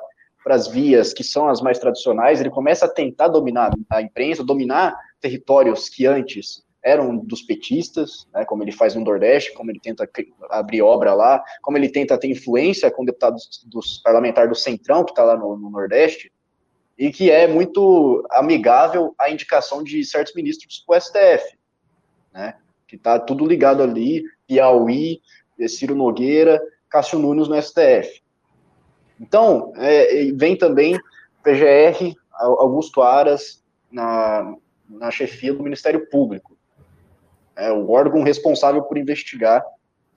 as vias que são as mais tradicionais, ele começa a tentar dominar a imprensa, dominar territórios que antes eram dos petistas, né, como ele faz no Nordeste, como ele tenta abrir obra lá, como ele tenta ter influência com deputados dos parlamentares do Centrão, que está lá no, no, Nordeste. e que é muito amigável à indicação de certos ministros para o STF, né? Que está tudo ligado ali, Piauí, Ciro Nogueira, Cássio Nunes no STF. Então, é, vem também PGR, Augusto Aras, na, na chefia do Ministério Público. É, o órgão responsável por investigar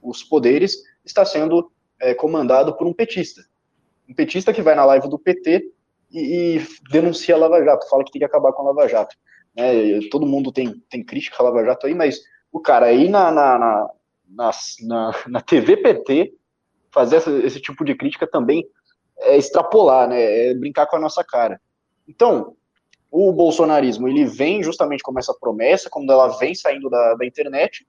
os poderes está sendo é, comandado por um petista. Um petista que vai na live do PT e, e, denuncia a Lava Jato, fala que tem que acabar com a Lava Jato. É, todo mundo tem, tem crítica à Lava Jato aí, mas o cara aí na, na, na, na, na, na TV PT fazer esse tipo de crítica também é extrapolar, né? É brincar com a nossa cara. Então, o bolsonarismo ele vem justamente como essa promessa, quando ela vem saindo da, da internet,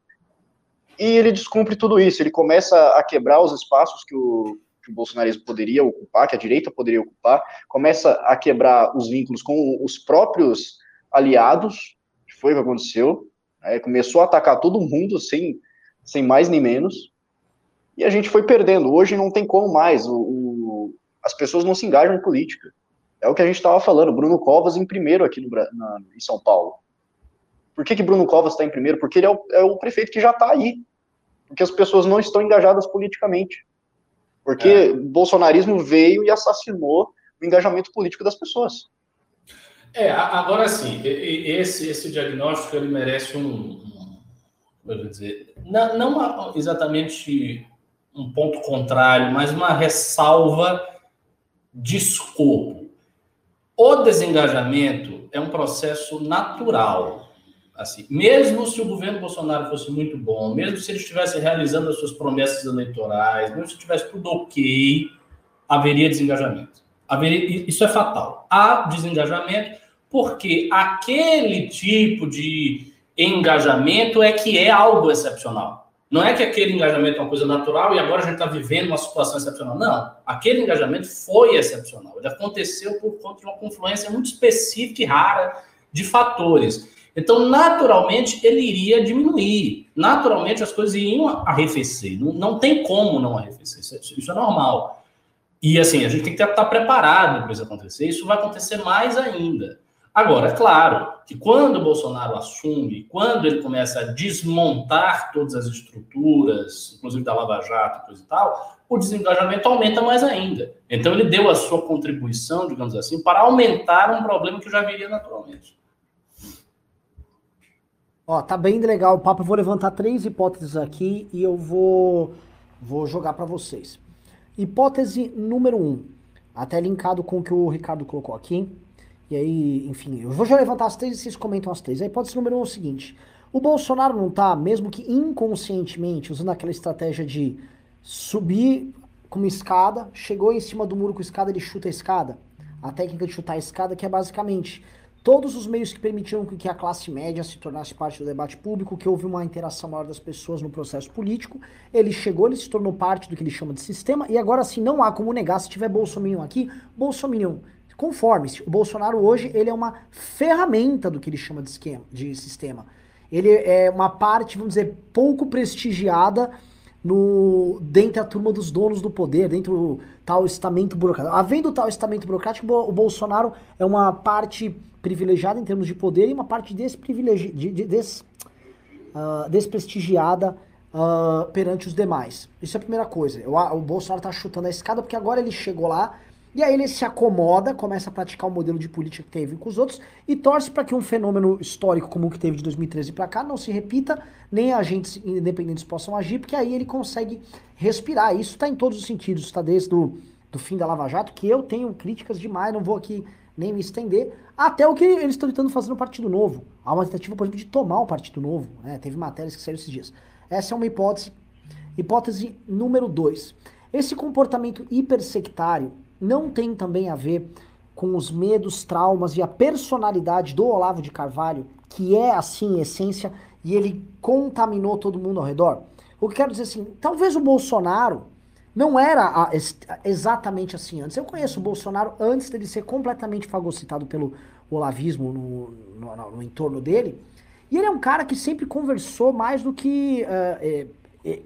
e ele descumpre tudo isso. Ele começa a quebrar os espaços que o, que o bolsonarismo poderia ocupar, que a direita poderia ocupar, começa a quebrar os vínculos com os próprios aliados, que foi o que aconteceu, né? começou a atacar todo mundo sem, sem mais nem menos, e a gente foi perdendo. Hoje não tem como mais, o, o as pessoas não se engajam em política. É o que a gente estava falando, Bruno Covas em primeiro aqui no, na, em São Paulo. Por que, que Bruno Covas está em primeiro? Porque ele é o, é o prefeito que já está aí. Porque as pessoas não estão engajadas politicamente. Porque é. o bolsonarismo veio e assassinou o engajamento político das pessoas. É, agora sim, esse, esse diagnóstico ele merece um, um eu dizer, não, não exatamente um ponto contrário, mas uma ressalva de escopo. O desengajamento é um processo natural. Assim, mesmo se o governo Bolsonaro fosse muito bom, mesmo se ele estivesse realizando as suas promessas eleitorais, mesmo se estivesse tudo ok, haveria desengajamento. Haveria, isso é fatal. Há desengajamento porque aquele tipo de engajamento é que é algo excepcional. Não é que aquele engajamento é uma coisa natural e agora a gente está vivendo uma situação excepcional. Não. Aquele engajamento foi excepcional. Ele aconteceu por conta de uma confluência muito específica e rara de fatores. Então, naturalmente, ele iria diminuir. Naturalmente, as coisas iriam arrefecer. Não, não tem como não arrefecer. Isso, é, isso é normal. E, assim, a gente tem que estar preparado para isso acontecer. Isso vai acontecer mais ainda. Agora, é claro que quando o Bolsonaro assume, quando ele começa a desmontar todas as estruturas, inclusive da Lava Jato coisa e tal, o desengajamento aumenta mais ainda. Então, ele deu a sua contribuição, digamos assim, para aumentar um problema que já viria naturalmente. Ó, tá bem legal o papo. Eu vou levantar três hipóteses aqui e eu vou, vou jogar para vocês. Hipótese número um, até linkado com o que o Ricardo colocou aqui. E aí, enfim, eu vou já levantar as três e vocês comentam as três. A hipótese número um é o seguinte: o Bolsonaro não tá, mesmo que inconscientemente, usando aquela estratégia de subir com uma escada, chegou em cima do muro com a escada, ele chuta a escada. A técnica de chutar a escada, que é basicamente todos os meios que permitiram que a classe média se tornasse parte do debate público, que houve uma interação maior das pessoas no processo político, ele chegou, ele se tornou parte do que ele chama de sistema, e agora sim não há como negar, se tiver Bolsonaro aqui, Bolsonaro Conforme-se, o Bolsonaro hoje ele é uma ferramenta do que ele chama de, esquema, de sistema. Ele é uma parte, vamos dizer, pouco prestigiada no dentro da turma dos donos do poder, dentro do tal estamento burocrático. Havendo tal estamento burocrático, o Bolsonaro é uma parte privilegiada em termos de poder e uma parte desprivilegi de, de, des, uh, desprestigiada uh, perante os demais. Isso é a primeira coisa. O, o Bolsonaro está chutando a escada porque agora ele chegou lá e aí ele se acomoda, começa a praticar o modelo de política que teve com os outros e torce para que um fenômeno histórico como o que teve de 2013 para cá não se repita, nem agentes independentes possam agir, porque aí ele consegue respirar. Isso está em todos os sentidos, está desde o do fim da Lava Jato, que eu tenho críticas demais, não vou aqui nem me estender, até o que eles estão tentando fazer no Partido Novo. Há uma tentativa, por exemplo, de tomar o Partido Novo. Né? Teve matérias que saíram esses dias. Essa é uma hipótese. Hipótese número dois. Esse comportamento hipersectário não tem também a ver com os medos, traumas e a personalidade do Olavo de Carvalho, que é assim em essência, e ele contaminou todo mundo ao redor? O que quero dizer assim, talvez o Bolsonaro não era exatamente assim antes. Eu conheço o Bolsonaro antes dele ser completamente fagocitado pelo olavismo no, no, no entorno dele. E ele é um cara que sempre conversou mais do que uh, é, é,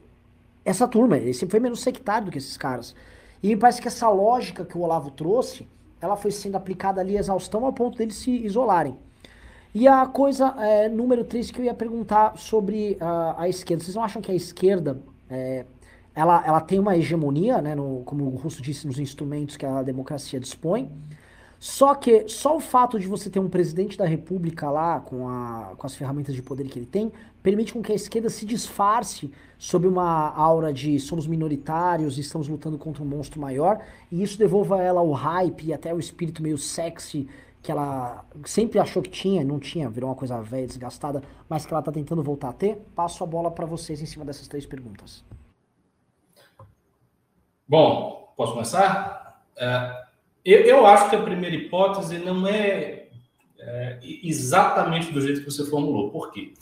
essa turma. Ele sempre foi menos sectário do que esses caras. E me parece que essa lógica que o Olavo trouxe, ela foi sendo aplicada ali exaustão ao ponto deles se isolarem. E a coisa é, número 3 que eu ia perguntar sobre uh, a esquerda. Vocês não acham que a esquerda é, ela, ela tem uma hegemonia, né, no, como o Russo disse, nos instrumentos que a democracia dispõe? Só que só o fato de você ter um presidente da república lá, com, a, com as ferramentas de poder que ele tem, permite com que a esquerda se disfarce sob uma aura de somos minoritários e estamos lutando contra um monstro maior, e isso devolva a ela o hype e até o espírito meio sexy que ela sempre achou que tinha, não tinha, virou uma coisa velha, desgastada, mas que ela está tentando voltar a ter. Passo a bola para vocês em cima dessas três perguntas. Bom, posso começar? É, eu, eu, acho que a primeira hipótese não é, é, exatamente do jeito que você formulou. Por quê?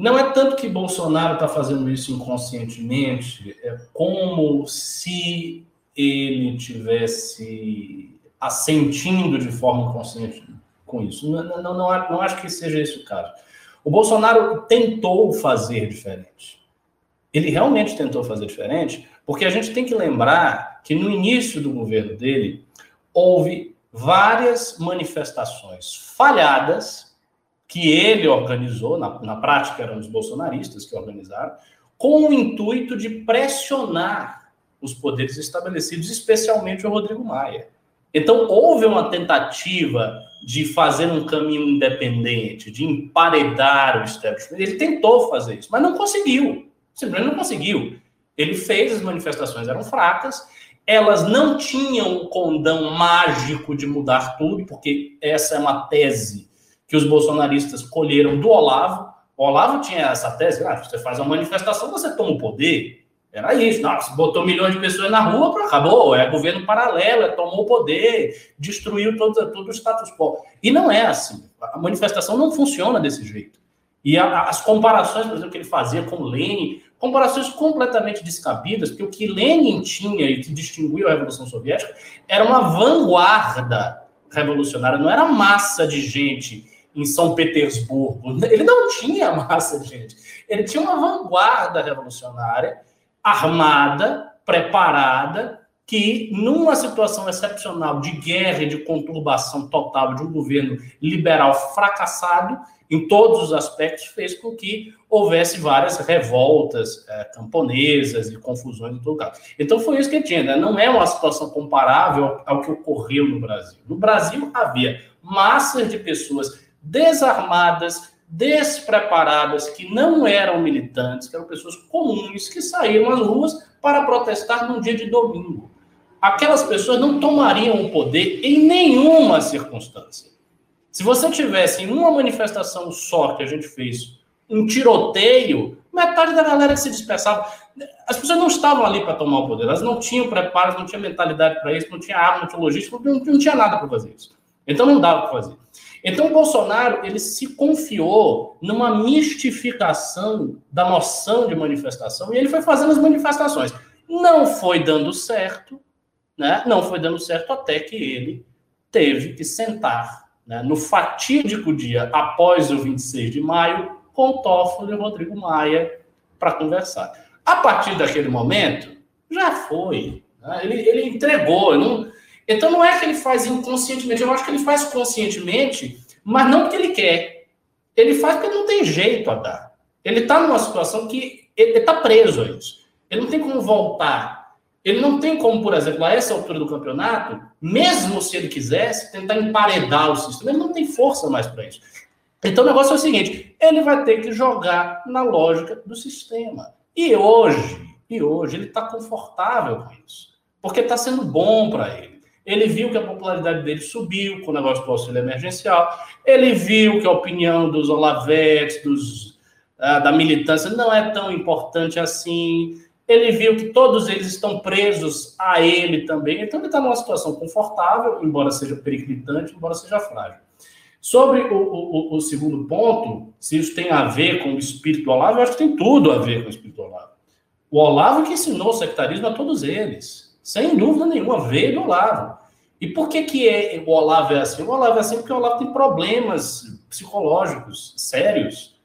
Não é tanto que Bolsonaro está fazendo isso inconscientemente, é como se ele tivesse assentindo de forma inconsciente com isso. Não, não, não, não acho que seja esse o caso. O Bolsonaro tentou fazer diferente. Ele realmente tentou fazer diferente, porque a gente tem que lembrar que no início do governo dele houve várias manifestações falhadas que ele organizou, na, na prática eram os bolsonaristas que organizaram, com o intuito de pressionar os poderes estabelecidos, especialmente o Rodrigo Maia. Então, houve uma tentativa de fazer um caminho independente, de emparedar o establishment. Ele tentou fazer isso, mas não conseguiu. Simplesmente não conseguiu. Ele fez, as manifestações eram fracas, elas não tinham o condão mágico de mudar tudo, porque essa é uma tese que os bolsonaristas colheram do Olavo. O Olavo tinha essa tese, ah, você faz uma manifestação, você toma o poder. Era isso, nossa, botou milhões de pessoas na rua, acabou, é governo paralelo, é, tomou o poder, destruiu todo, todo o status quo. E não é assim. A manifestação não funciona desse jeito. E a, as comparações, por exemplo, que ele fazia com Lenin, comparações completamente descabidas, porque o que Lenin tinha e que distinguiu a Revolução Soviética era uma vanguarda revolucionária, não era massa de gente em São Petersburgo. Ele não tinha massa de gente. Ele tinha uma vanguarda revolucionária armada, preparada, que numa situação excepcional de guerra e de conturbação total de um governo liberal fracassado em todos os aspectos, fez com que houvesse várias revoltas é, camponesas e confusões em todo lugar. Então foi isso que tinha, né? não é uma situação comparável ao que ocorreu no Brasil. No Brasil havia massas de pessoas desarmadas, despreparadas, que não eram militantes, que eram pessoas comuns, que saíram às ruas para protestar num dia de domingo. Aquelas pessoas não tomariam o poder em nenhuma circunstância. Se você tivesse em uma manifestação só que a gente fez um tiroteio, metade da galera que se dispersava. As pessoas não estavam ali para tomar o poder, elas não tinham preparo, não tinham mentalidade para isso, não tinha arma, não tinha logística, não, não tinha nada para fazer isso. Então não dava para fazer. Então o Bolsonaro ele se confiou numa mistificação da noção de manifestação e ele foi fazendo as manifestações. Não foi dando certo, né? Não foi dando certo até que ele teve que sentar né, no fatídico dia após o 26 de maio com Toffoli e Rodrigo Maia para conversar. A partir daquele momento, já foi. Né? Ele, ele entregou. Não, então não é que ele faz inconscientemente, eu acho que ele faz conscientemente, mas não porque ele quer. Ele faz porque não tem jeito a dar. Ele está numa situação que ele está preso a isso. Ele não tem como voltar. Ele não tem como, por exemplo, a essa altura do campeonato, mesmo se ele quisesse, tentar emparedar o sistema. Ele não tem força mais para isso. Então o negócio é o seguinte: ele vai ter que jogar na lógica do sistema. E hoje, e hoje, ele está confortável com isso. Porque está sendo bom para ele. Ele viu que a popularidade dele subiu com o negócio do auxílio emergencial. Ele viu que a opinião dos Olavetes, dos, uh, da militância, não é tão importante assim. Ele viu que todos eles estão presos a ele também. Então, ele está numa situação confortável, embora seja periclitante, embora seja frágil. Sobre o, o, o, segundo ponto, se isso tem a ver com o espírito do Olavo, eu acho que tem tudo a ver com o espírito do Olavo. O Olavo que ensinou o sectarismo a todos eles. Sem dúvida nenhuma, veio do Olavo. E por que, que é, o Olavo é assim? O Olavo é assim porque o Olavo tem problemas psicológicos sérios.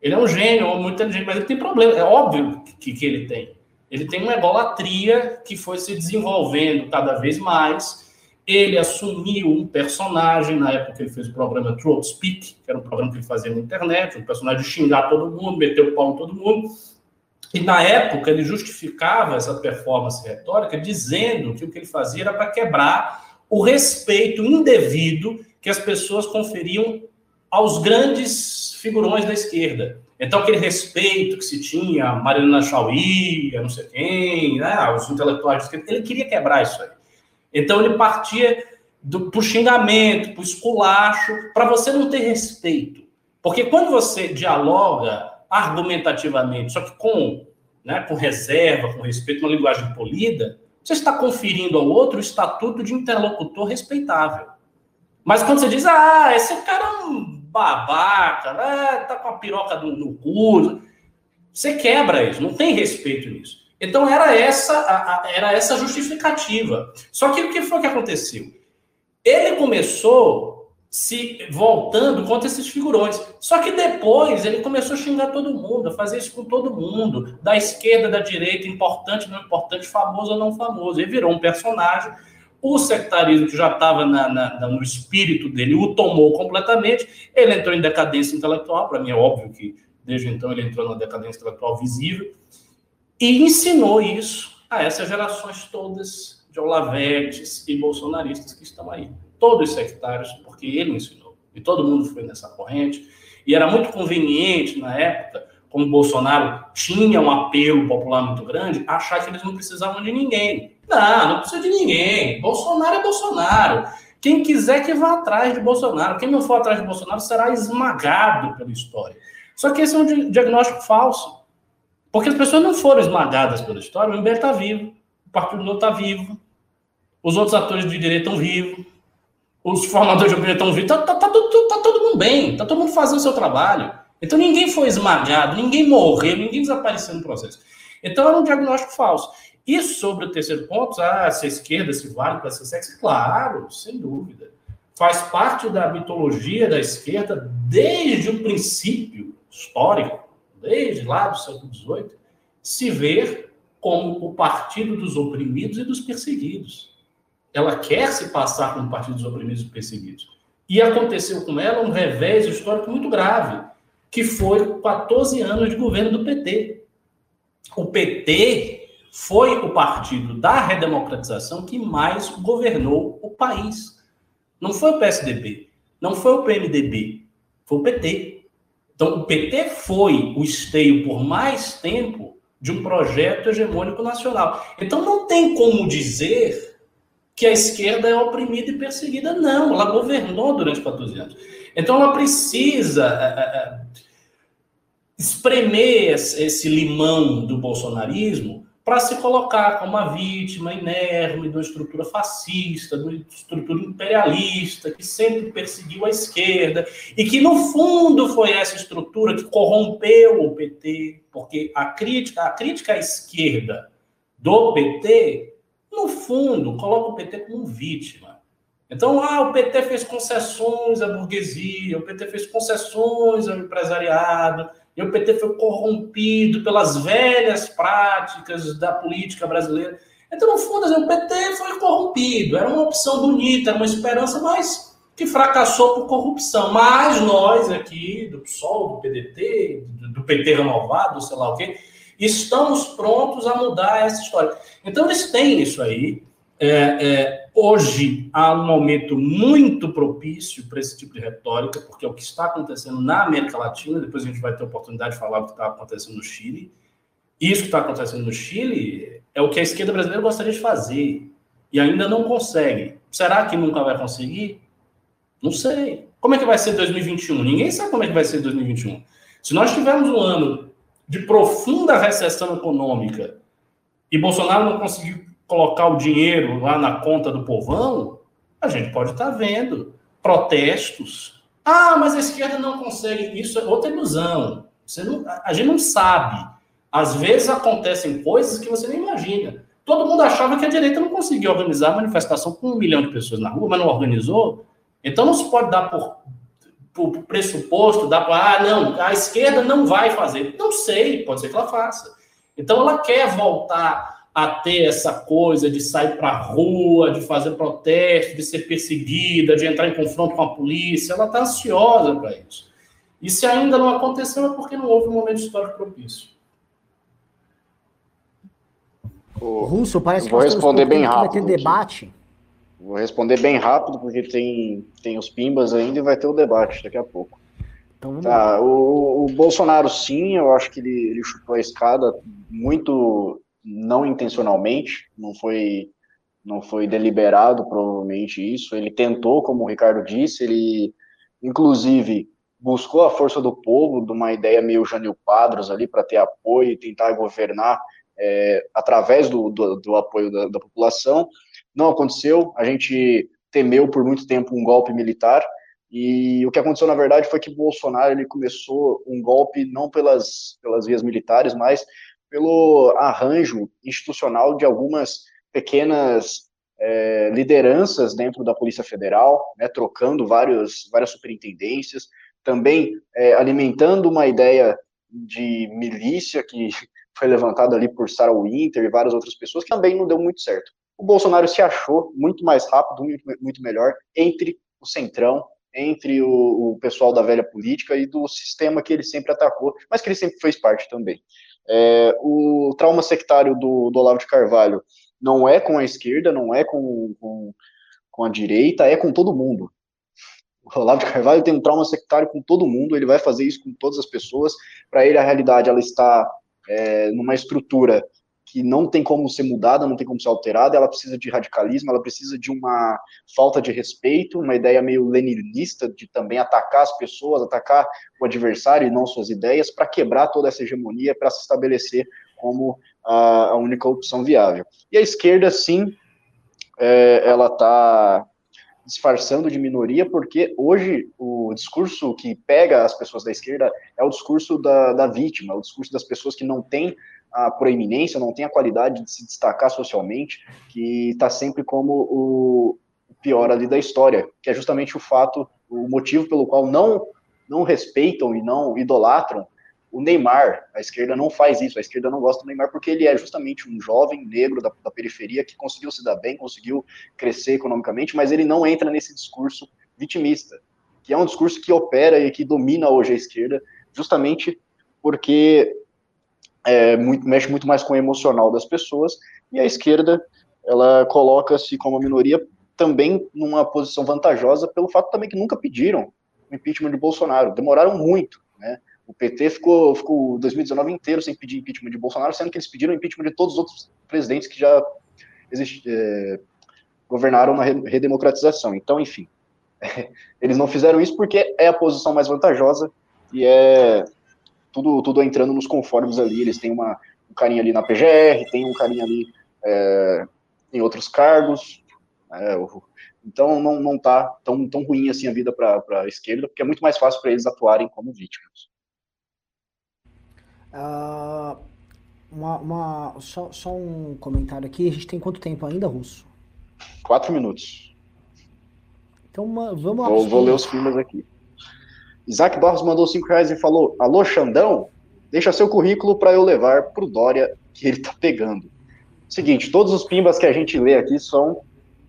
Ele é um gênio, muito inteligente, mas ele tem problemas. É óbvio que, que ele tem. Ele tem uma egolatria que foi se desenvolvendo cada vez mais. ele assumiu um personagem, na época ele fez o programa Throat Speak, que era um programa que ele fazia na internet, um personagem de xingar todo mundo, meter o pau em todo mundo. E na época ele justificava essa performance retórica dizendo que o que ele fazia era para quebrar o respeito indevido que as pessoas conferiam aos grandes figurões da esquerda. Então, aquele respeito que se tinha, a Marina Chauí, não sei quem, né, os intelectuais de esquerda, ele queria quebrar isso aí. Então, ele partia do, pro xingamento, pro esculacho, para você não ter respeito. Porque quando você dialoga argumentativamente, só que com, né, com reserva, com respeito, uma linguagem polida, você está conferindo ao outro o estatuto de interlocutor respeitável. Mas quando você diz, ah, esse cara é um babaca, né? tá com a piroca no, no cu, você quebra isso, não tem respeito nisso. Então era essa a, a, era essa justificativa. Só que o que foi que aconteceu? Ele começou se voltando contra esses figurões. Só que depois ele começou a xingar todo mundo, a fazer isso com todo mundo, da esquerda, da direita, importante, não importante, famoso ou não famoso. Ele virou um personagem o sectarismo, que já estava no espírito dele, o tomou completamente. Ele entrou em decadência intelectual. Para mim é óbvio que desde então ele entrou na decadência intelectual visível. E ensinou isso a essas gerações todas de Olavetes e bolsonaristas que estão aí. Todos sectários, porque ele ensinou. E todo mundo foi nessa corrente. E era muito conveniente na época como Bolsonaro tinha um apelo popular muito grande, achar que eles não precisavam de ninguém. Não, não precisa de ninguém. Bolsonaro é Bolsonaro. Quem quiser que vá atrás de Bolsonaro. Quem não for atrás de Bolsonaro será esmagado pela história. Só que esse é um diagnóstico falso. Porque as pessoas não foram esmagadas pela história. O MBL está vivo, o Partido Novo está vivo, os outros atores de direito estão vivos, os formadores de opinião estão vivos. Está tá, tá, tá, todo mundo bem, está todo mundo fazendo o seu trabalho. Então ninguém foi esmagado, ninguém morreu, ninguém desapareceu no processo. Então era um diagnóstico falso. E sobre o terceiro ponto, ah, se a esquerda se vale para ser sexo, claro, sem dúvida. Faz parte da mitologia da esquerda desde o princípio histórico, desde lá do século XVIII, se ver como o partido dos oprimidos e dos perseguidos. Ela quer se passar como partido dos oprimidos e perseguidos. E aconteceu com ela um revés histórico muito grave que foi 14 anos de governo do PT. O PT foi o partido da redemocratização que mais governou o país. Não foi o PSDB, não foi o PMDB, foi o PT. Então, o PT foi o esteio por mais tempo de um projeto hegemônico nacional. Então, não tem como dizer que a esquerda é oprimida e perseguida, não. Ela governou durante 14 anos. Então, ela precisa é, é, é, espremer esse limão do bolsonarismo para se colocar como uma vítima inerme de uma estrutura fascista, de uma estrutura imperialista que sempre perseguiu a esquerda e que no fundo foi essa estrutura que corrompeu o PT, porque a crítica, a crítica à esquerda do PT, no fundo, coloca o PT como vítima. Então, ah, o PT fez concessões à burguesia, o PT fez concessões ao empresariado, e o PT foi corrompido pelas velhas práticas da política brasileira. Então, no fundo, assim, o PT foi corrompido. Era uma opção bonita, era uma esperança, mas que fracassou por corrupção. Mas nós aqui, do PSOL, do PDT, do PT renovado, sei lá o quê, estamos prontos a mudar essa história. Então, eles têm isso aí. É, é, hoje há um momento muito propício para esse tipo de retórica, porque é o que está acontecendo na América Latina, depois a gente vai ter oportunidade de falar do que está acontecendo no Chile. Isso que está acontecendo no Chile é o que a esquerda brasileira gostaria de fazer e ainda não consegue. Será que nunca vai conseguir? Não sei. Como é que vai ser 2021? Ninguém sabe como é que vai ser 2021. Se nós tivermos um ano de profunda recessão econômica e Bolsonaro não conseguiu colocar o dinheiro lá na conta do povão, a gente pode estar tá vendo protestos. Ah, mas a esquerda não consegue. Isso é outra ilusão. Você não, a gente não sabe. Às vezes acontecem coisas que você nem imagina. Todo mundo achava que a direita não conseguia organizar a manifestação com um milhão de pessoas na rua, mas não organizou. Então não se pode dar por, por pressuposto, dar para, ah, não, a esquerda não vai fazer. Não sei, pode ser que ela faça. Então ela quer voltar a ter essa coisa de sair para a rua, de fazer protesto, de ser perseguida, de entrar em confronto com a polícia. Ela está ansiosa para isso. E se ainda não aconteceu, é porque não houve um momento histórico propício. O Russo, parece que vou responder bem rápido. Vai ter debate. Vou responder bem rápido, porque tem, tem os pimbas ainda e vai ter o debate daqui a pouco. Então, tá, o, o, Bolsonaro, sim, eu acho que ele, ele chutou a escada muito não intencionalmente, não foi, não foi deliberado, provavelmente, isso. Ele tentou, como o Ricardo disse, ele, inclusive, buscou a força do povo, de uma ideia meio Janil Quadros ali, para ter apoio e tentar governar é, através do, do, do apoio da, da população. Não aconteceu, a gente temeu por muito tempo um golpe militar, e o que aconteceu, na verdade, foi que Bolsonaro ele começou um golpe não pelas, pelas vias militares, mas pelo arranjo institucional de algumas pequenas é, lideranças dentro da Polícia Federal, né, trocando vários, várias superintendências, também é, alimentando uma ideia de milícia que (laughs) foi levantada ali por Sarah Winter e várias outras pessoas, que também não deu muito certo. O Bolsonaro se achou muito mais rápido, muito, muito melhor entre o Centrão entre o, o, pessoal da velha política e do sistema que ele sempre atacou, mas que ele sempre fez parte também. É, o trauma sectário do, do Olavo de Carvalho não é com a esquerda, não é com, com, com a direita, é com todo mundo. O Olavo de Carvalho tem um trauma sectário com todo mundo, ele vai fazer isso com todas as pessoas. Para ele, a realidade ela está é, numa estrutura que não tem como ser mudada, não tem como ser alterada, ela precisa de radicalismo, ela precisa de uma falta de respeito, uma ideia meio leninista de também atacar as pessoas, atacar o adversário e não suas ideias, para quebrar toda essa hegemonia, para se estabelecer como a, a, única opção viável. E a esquerda, sim, é, ela está disfarçando de minoria, porque hoje o discurso que pega as pessoas da esquerda é o discurso da, da vítima, é o discurso das pessoas que não têm a proeminência, não tem a qualidade de se destacar socialmente, que está sempre como o pior ali da história, que é justamente o fato, o motivo pelo qual não não respeitam e não idolatram o Neymar. A esquerda não faz isso, a esquerda não gosta do Neymar porque ele é justamente um jovem negro da, da periferia que conseguiu se dar bem, conseguiu crescer economicamente, mas ele não entra nesse discurso vitimista, que é um discurso que opera e que domina hoje a esquerda, justamente porque é, muito, mexe muito mais com o emocional das pessoas, e a esquerda, ela coloca-se como minoria também numa posição vantajosa pelo fato também que nunca pediram o impeachment de Bolsonaro, demoraram muito, né? O PT ficou, ficou 2019 inteiro sem pedir impeachment de Bolsonaro, sendo que eles pediram impeachment de todos os outros presidentes que já é, governaram na redemocratização. Então, enfim, (laughs) eles não fizeram isso porque é a posição mais vantajosa e é tudo, tudo entrando nos conformes ali. Eles têm uma, um carinho ali na PGR, tem um carinho ali é, em outros cargos. É, então não, não tá tão, tão ruim assim a vida para a esquerda, porque é muito mais fácil para eles atuarem como vítimas. Uh, uma, uma, só, só um comentário aqui. A gente tem quanto tempo ainda, Russo? Quatro minutos. Então vamos Vou, vou ler os filmes aqui. Isaac Barros mandou 5 reais e falou: Alô, Xandão, deixa seu currículo para eu levar pro Dória que ele tá pegando. Seguinte, todos os pimbas que a gente lê aqui são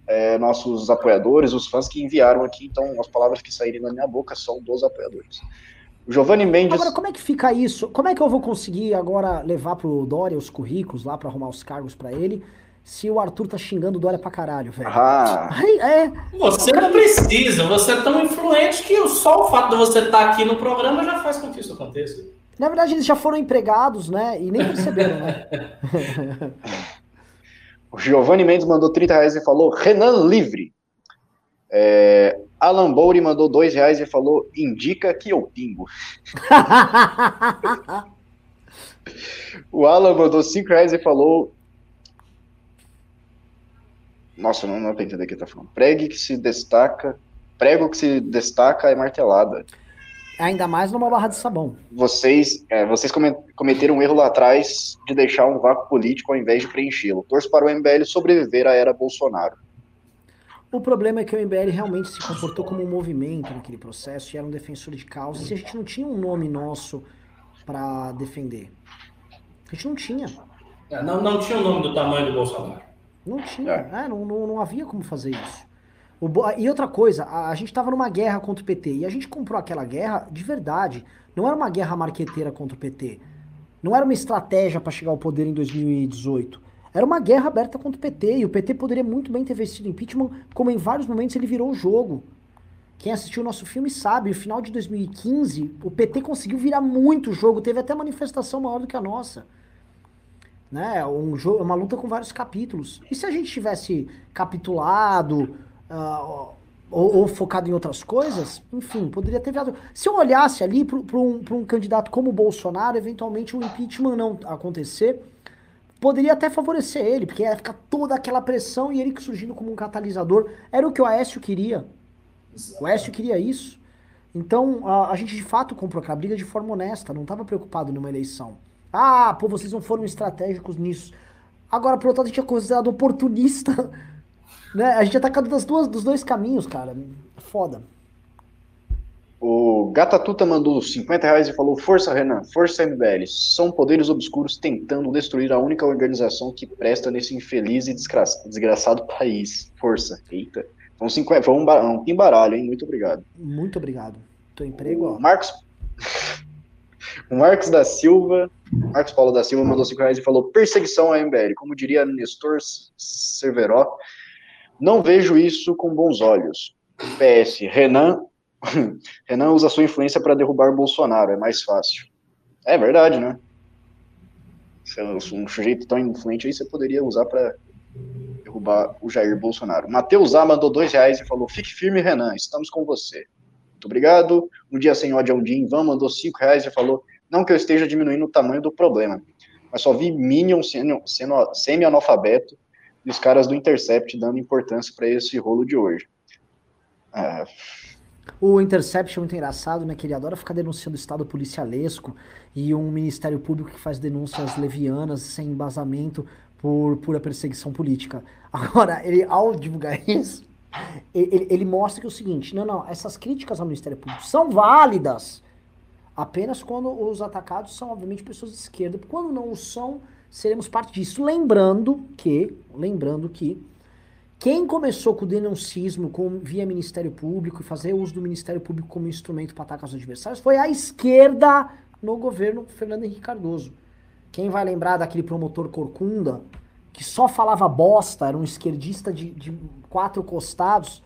é, nossos apoiadores, os fãs que enviaram aqui, então as palavras que saírem da minha boca são dos apoiadores. Giovanni Mendes. Agora, como é que fica isso? Como é que eu vou conseguir agora levar pro Dória os currículos lá para arrumar os cargos para ele? Se o Arthur tá xingando o Dória pra caralho, velho. Ah. Aí, é. Você não precisa, você é tão influente que só o fato de você estar tá aqui no programa já faz com que isso aconteça. Na verdade, eles já foram empregados, né? E nem perceberam, né? (laughs) o Giovanni Mendes mandou 30 reais e falou: Renan livre. É, Alan Bouri mandou 2 reais e falou: indica que eu pingo. (laughs) o Alan mandou 5 reais e falou: nossa, não, não tô entendendo o que tá falando. Pregue que se destaca. Prego que se destaca é martelada. Ainda mais numa barra de sabão. Vocês, é, vocês cometeram um erro lá atrás de deixar um vácuo político ao invés de preenchê-lo. Torço para o MBL sobreviver à era Bolsonaro. O problema é que o MBL realmente se comportou como um movimento naquele processo e era um defensor de causas e a gente não tinha um nome nosso para defender. A gente não tinha. É, não, não tinha o nome do tamanho do Bolsonaro. Não tinha, é. É, não, não, não, havia como fazer isso. O, e outra coisa, a, a gente estava numa guerra contra o PT e a gente comprou aquela guerra de verdade. Não era uma guerra marqueteira contra o PT. Não era uma estratégia para chegar ao poder em 2018. Era uma guerra aberta contra o PT e o PT poderia muito bem ter vestido impeachment, como em vários momentos ele virou o jogo. Quem assistiu o nosso filme sabe, no final de 2015, o PT conseguiu virar muito o jogo, teve até manifestação maior do que a nossa. Né? Um jogo, uma luta com vários capítulos. E se a gente tivesse capitulado uh, ou, ou, focado em outras coisas, enfim, poderia ter virado. Se eu olhasse ali para um, um candidato como o Bolsonaro, eventualmente o impeachment não acontecer, poderia até favorecer ele, porque ia ficar toda aquela pressão e ele surgindo como um catalisador. Era o que o Aécio queria. O Aécio queria isso. Então, a, a, gente de fato comprou aquela briga de forma honesta, não estava preocupado numa eleição. Ah, pô, vocês não foram estratégicos nisso. Agora, por outro lado, a gente é considerado oportunista. (laughs) Né? A gente ataca das duas, dos dois caminhos, cara. Foda. O Gatatuta mandou 50 reais e falou: Força, Renan, força MBL. São poderes obscuros tentando destruir a única organização que presta nesse infeliz e desgra desgraçado país. Força. Eita. Foi um, 50, foi um, um pimbaralho, hein? Muito obrigado. Muito obrigado. Teu emprego, ó. Marcos. (laughs) o Marcos da Silva. Marcos Paulo da Silva mandou 5 reais e falou: perseguição à MBL. Como diria Nestor Cerveró, não vejo isso com bons olhos. PS, Renan. (laughs) Renan usa sua influência para derrubar Bolsonaro, é mais fácil. É verdade, né? Um sujeito tão influente aí você poderia usar para derrubar o Jair Bolsonaro. Matheus A mandou dois reais e falou: Fique firme, Renan, estamos com você. Muito obrigado. Um dia sem ódio é um dia. Ivan mandou cinco reais e falou: Não que eu esteja diminuindo o tamanho do problema, mas só vi Minion sendo, sendo semi-analfabeto e os caras do Intercept dando importância para esse rolo de hoje. Ah. O Intercept é muito engraçado, né? Que ele adora ficar denunciando o Estado policialesco e um Ministério Público que faz denúncias levianas, sem embasamento, por pura perseguição política. (laughs) Agora, ele, ao divulgar isso, ele, ele mostra que é o seguinte: não, não, essas críticas ao Ministério Público são válidas apenas quando os atacados são, obviamente, pessoas de esquerda. Quando não o são, seremos parte disso. Lembrando que, lembrando que, quem começou com o denuncismo com, via Ministério Público e fazer uso do Ministério Público como instrumento para atacar os adversários foi a esquerda no governo Fernando Henrique Cardoso. Quem vai lembrar daquele promotor Corcunda, que só falava bosta, era um esquerdista de, de quatro costados,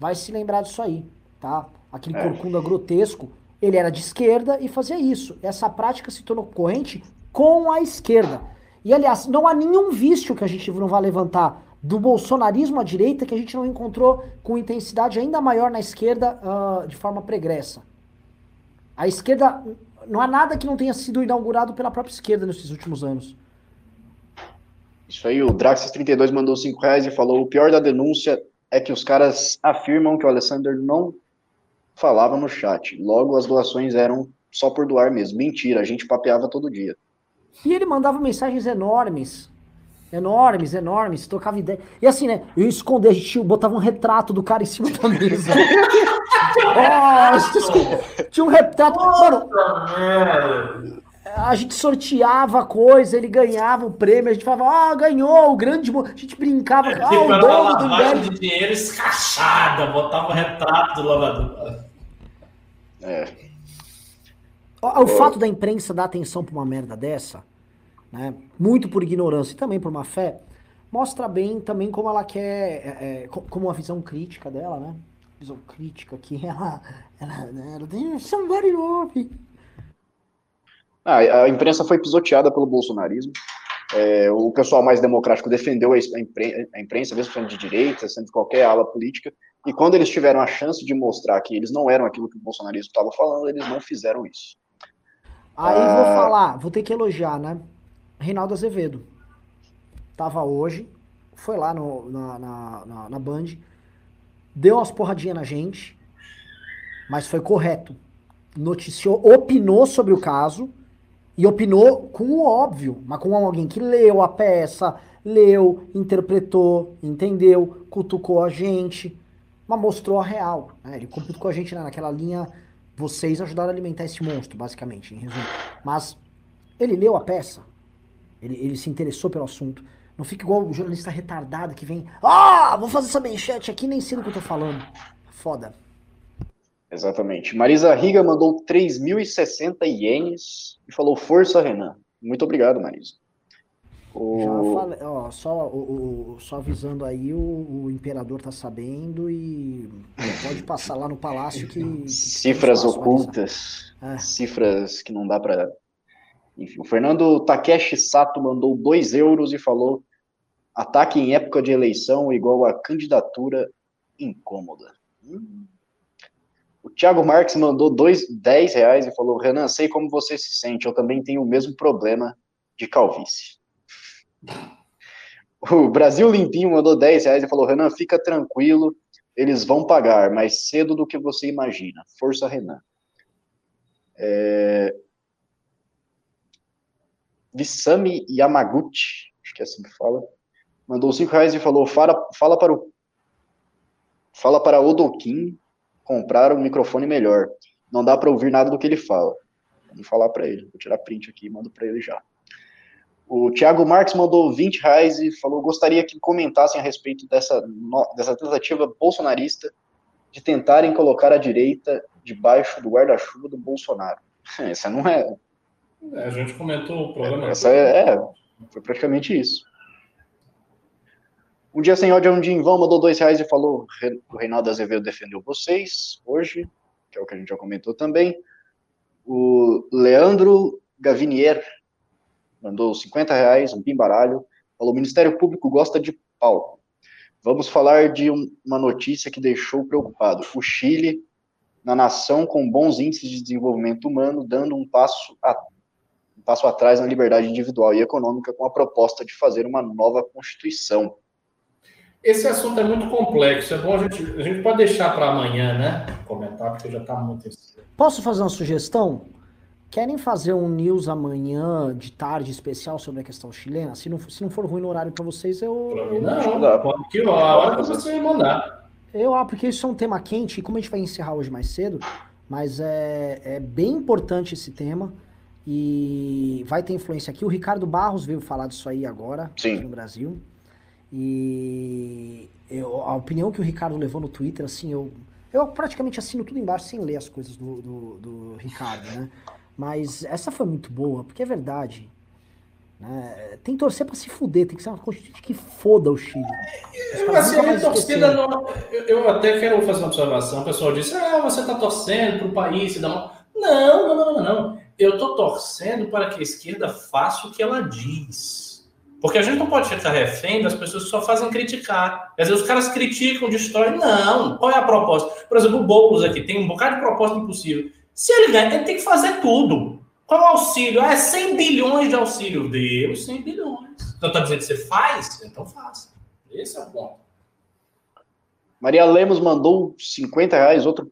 vai se lembrar disso aí, tá? Aquele é. Corcunda grotesco, ele era de esquerda e fazia isso. Essa prática se tornou corrente com a esquerda. E, aliás, não há nenhum vício que a gente não vai levantar do bolsonarismo à direita que a gente não encontrou com intensidade ainda maior na esquerda uh, de forma pregressa. A esquerda não há nada que não tenha sido inaugurado pela própria esquerda nesses últimos anos. Isso aí, o Draxis32 mandou 5 reais e falou: o pior da denúncia é que os caras afirmam que o Alessander não falava no chat. Logo, as doações eram só por doar mesmo. Mentira, a gente papeava todo dia. E ele mandava mensagens enormes. Enormes, enormes, tocava ideia. E assim, né? Eu escondia, a gente botava um retrato do cara em cima da mesa. (laughs) oh, tinha um retrato. Mano, a gente sorteava coisa, ele ganhava o prêmio, a gente falava, ah, ganhou, o grande. A gente brincava, ah, o dono do Império. de dinheiro escachada, botava o retrato do lavador. É. O, o fato da imprensa dar atenção pra uma merda dessa né, muito por ignorância e também por má fé, mostra bem também como ela quer, é, é, como a visão crítica dela, né? Visão crítica que ela, ela, ela tem somebody love. Ah, a imprensa foi pisoteada pelo bolsonarismo. É, o pessoal mais democrático defendeu a, imprensa, a imprensa, mesmo sendo de direita, sendo de qualquer ala política, e quando eles tiveram a chance de mostrar que eles não eram aquilo que o bolsonarismo estava falando, eles não fizeram isso. Aí ah... vou falar, vou ter que elogiar, né? Reinaldo Azevedo. Tava hoje, foi lá no, na, na, na, na Band, deu umas porradinhas na gente, mas foi correto. Noticiou, opinou sobre o caso e opinou com o óbvio, mas com alguém que leu a peça, leu, interpretou, entendeu, cutucou a gente, mas mostrou a real. Né? Ele cutucou a gente né, naquela linha, vocês ajudaram a alimentar esse monstro, basicamente, em resumo. Mas ele leu a peça, Ele, ele se interessou pelo assunto. Não fica igual o jornalista retardado que vem, ah, vou fazer essa manchete aqui, nem sei do que eu tô falando. Foda. Exatamente. Marisa Riga mandou 3.060 ienes e falou: Força, Renan. Muito obrigado, Marisa. O... Já falei, ó, só, o, o, só avisando aí, o, o, imperador tá sabendo e pode passar lá no palácio que. que cifras ocultas, é. cifras que não dá para. Enfim, o Fernando Takeshi Sato mandou 2 euros e falou: ataque em época de eleição igual a candidatura incômoda. Hum. Thiago Marques mandou dois, 10 reais e falou: Renan, sei como você se sente, eu também tenho o mesmo problema de calvície. (laughs) O Brasil Limpinho mandou 10 reais e falou: Renan, fica tranquilo, eles vão pagar mais cedo do que você imagina. Força, Renan. É... Vissami Yamaguchi, acho que é assim que fala, mandou 5 reais e falou: fala, fala para o fala para Odoquim comprar um microfone melhor. Não dá para ouvir nada do que ele fala. Vamos falar para ele. Vou tirar print aqui e mando para ele já. O Thiago Marques mandou 20 reais e falou: gostaria que comentassem a respeito dessa, dessa tentativa bolsonarista de tentarem colocar a direita debaixo do guarda-chuva do Bolsonaro. (laughs) Essa não é. é a gente comentou o programa. Essa é, é, foi praticamente isso. Um dia sem ódio, um dia em vão, mandou dois reais e falou: o Reinaldo Azevedo defendeu vocês hoje, que é o que a gente já comentou também. O Leandro Gavinier mandou 50 reais, um pimbaralho, falou, o Ministério Público gosta de pau. Vamos falar de um, uma notícia que deixou preocupado. O Chile, na nação com bons índices de desenvolvimento humano, dando um passo, a, um passo atrás na liberdade individual e econômica com a proposta de fazer uma nova Constituição. Esse assunto é muito complexo, é bom a gente, a gente pode deixar para amanhã, né? Comentar, porque já está muito. Posso fazer uma sugestão? Querem fazer um news amanhã de tarde especial sobre a questão chilena? Se não, se não for ruim no horário para vocês, eu. eu não, não, pode que a hora que você mandar. Eu, ah, porque isso é um tema quente, e como a gente vai encerrar hoje mais cedo, mas é, é bem importante esse tema e vai ter influência aqui. O Ricardo Barros veio falar disso aí agora, Sim. aqui no Brasil. E eu, a opinião que o Ricardo levou no Twitter, assim, eu, eu praticamente assino tudo embaixo sem ler as coisas do, do, do Ricardo, né? Mas essa foi muito boa, porque é verdade. Né? Tem que torcer para se fuder, tem que ser uma constituinte que foda o Chile. Eu, assim, a torcida não, eu, até quero fazer uma observação. O pessoal disse: ah, você está torcendo para o país. Se dá uma... Não, não, não, não. Eu estou torcendo para que a esquerda faça o que ela diz. Porque a gente não pode ficar refém das pessoas que só fazem criticar. Às vezes os caras criticam, destroem. Não. Qual é a proposta? Por exemplo, o Boulos aqui tem um bocado de proposta impossível. Se ele ganha, ele tem que fazer tudo. Qual auxílio? Ah, é 100 bilhões de auxílio. Deu 100 bilhões. Então está dizendo que você faz? Então faça. Esse é o ponto. Maria Lemos mandou 50 reais, outro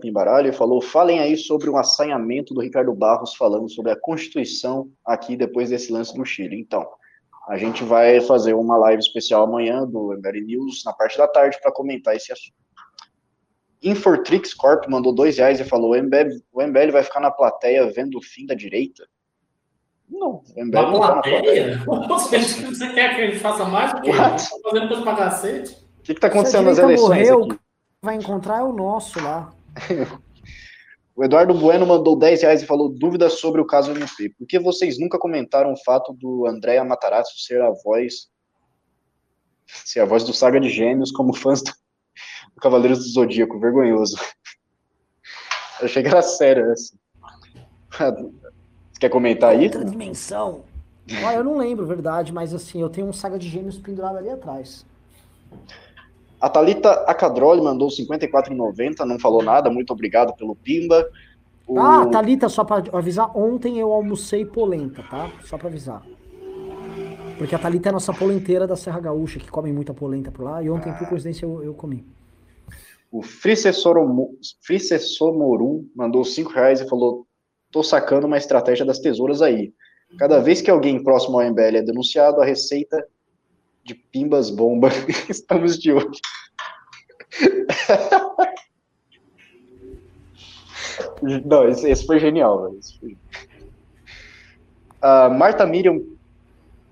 pimbaralho, e falou: falem aí sobre um assanhamento do Ricardo Barros falando sobre a Constituição aqui depois desse lance do Chile. Então, a gente vai fazer uma live especial amanhã do MBL News, na parte da tarde, para comentar esse assunto. Infortrix Corp mandou dois reais e falou: o MBL, o MBL vai ficar na plateia vendo o fim da direita? Não, o MBL na não plateia? Tá na plateia. (laughs) Você quer que a gente faça mais do que tá fazendo coisa pra cacete? O que, está acontecendo nas eleições? Morreu, aqui? vai encontrar é o nosso lá. (laughs) o Eduardo Bueno mandou 10 reais e falou dúvidas sobre o caso MP. Por que vocês nunca comentaram o fato do Andréa Matarazzo ser a voz ser a voz do Saga de Gêmeos como fãs do Cavaleiros do Zodíaco, vergonhoso. Eu achei que era sério essa. Quer comentar aí? Outra dimensão. Eu não lembro, verdade, mas assim, eu tenho um saga de gêmeos pendurado ali atrás. A Thalita Acadroli mandou 54,90, não falou nada, muito obrigado pelo Pimba. O... Ah, Thalita, só para avisar, ontem eu almocei polenta, tá? Só para avisar. Porque a Thalita é a nossa polenteira da Serra Gaúcha, que come muita polenta por lá, e ontem, ah. por coincidência, eu, eu comi. O Fricessomorum mandou 5 reais e falou: tô sacando uma estratégia das tesouras aí. Cada vez que alguém próximo ao MBL é denunciado, a receita de pimbas bomba (laughs) estamos de olho. Não, esse, esse, foi genial, velho. Foi... Uh, Marta Miriam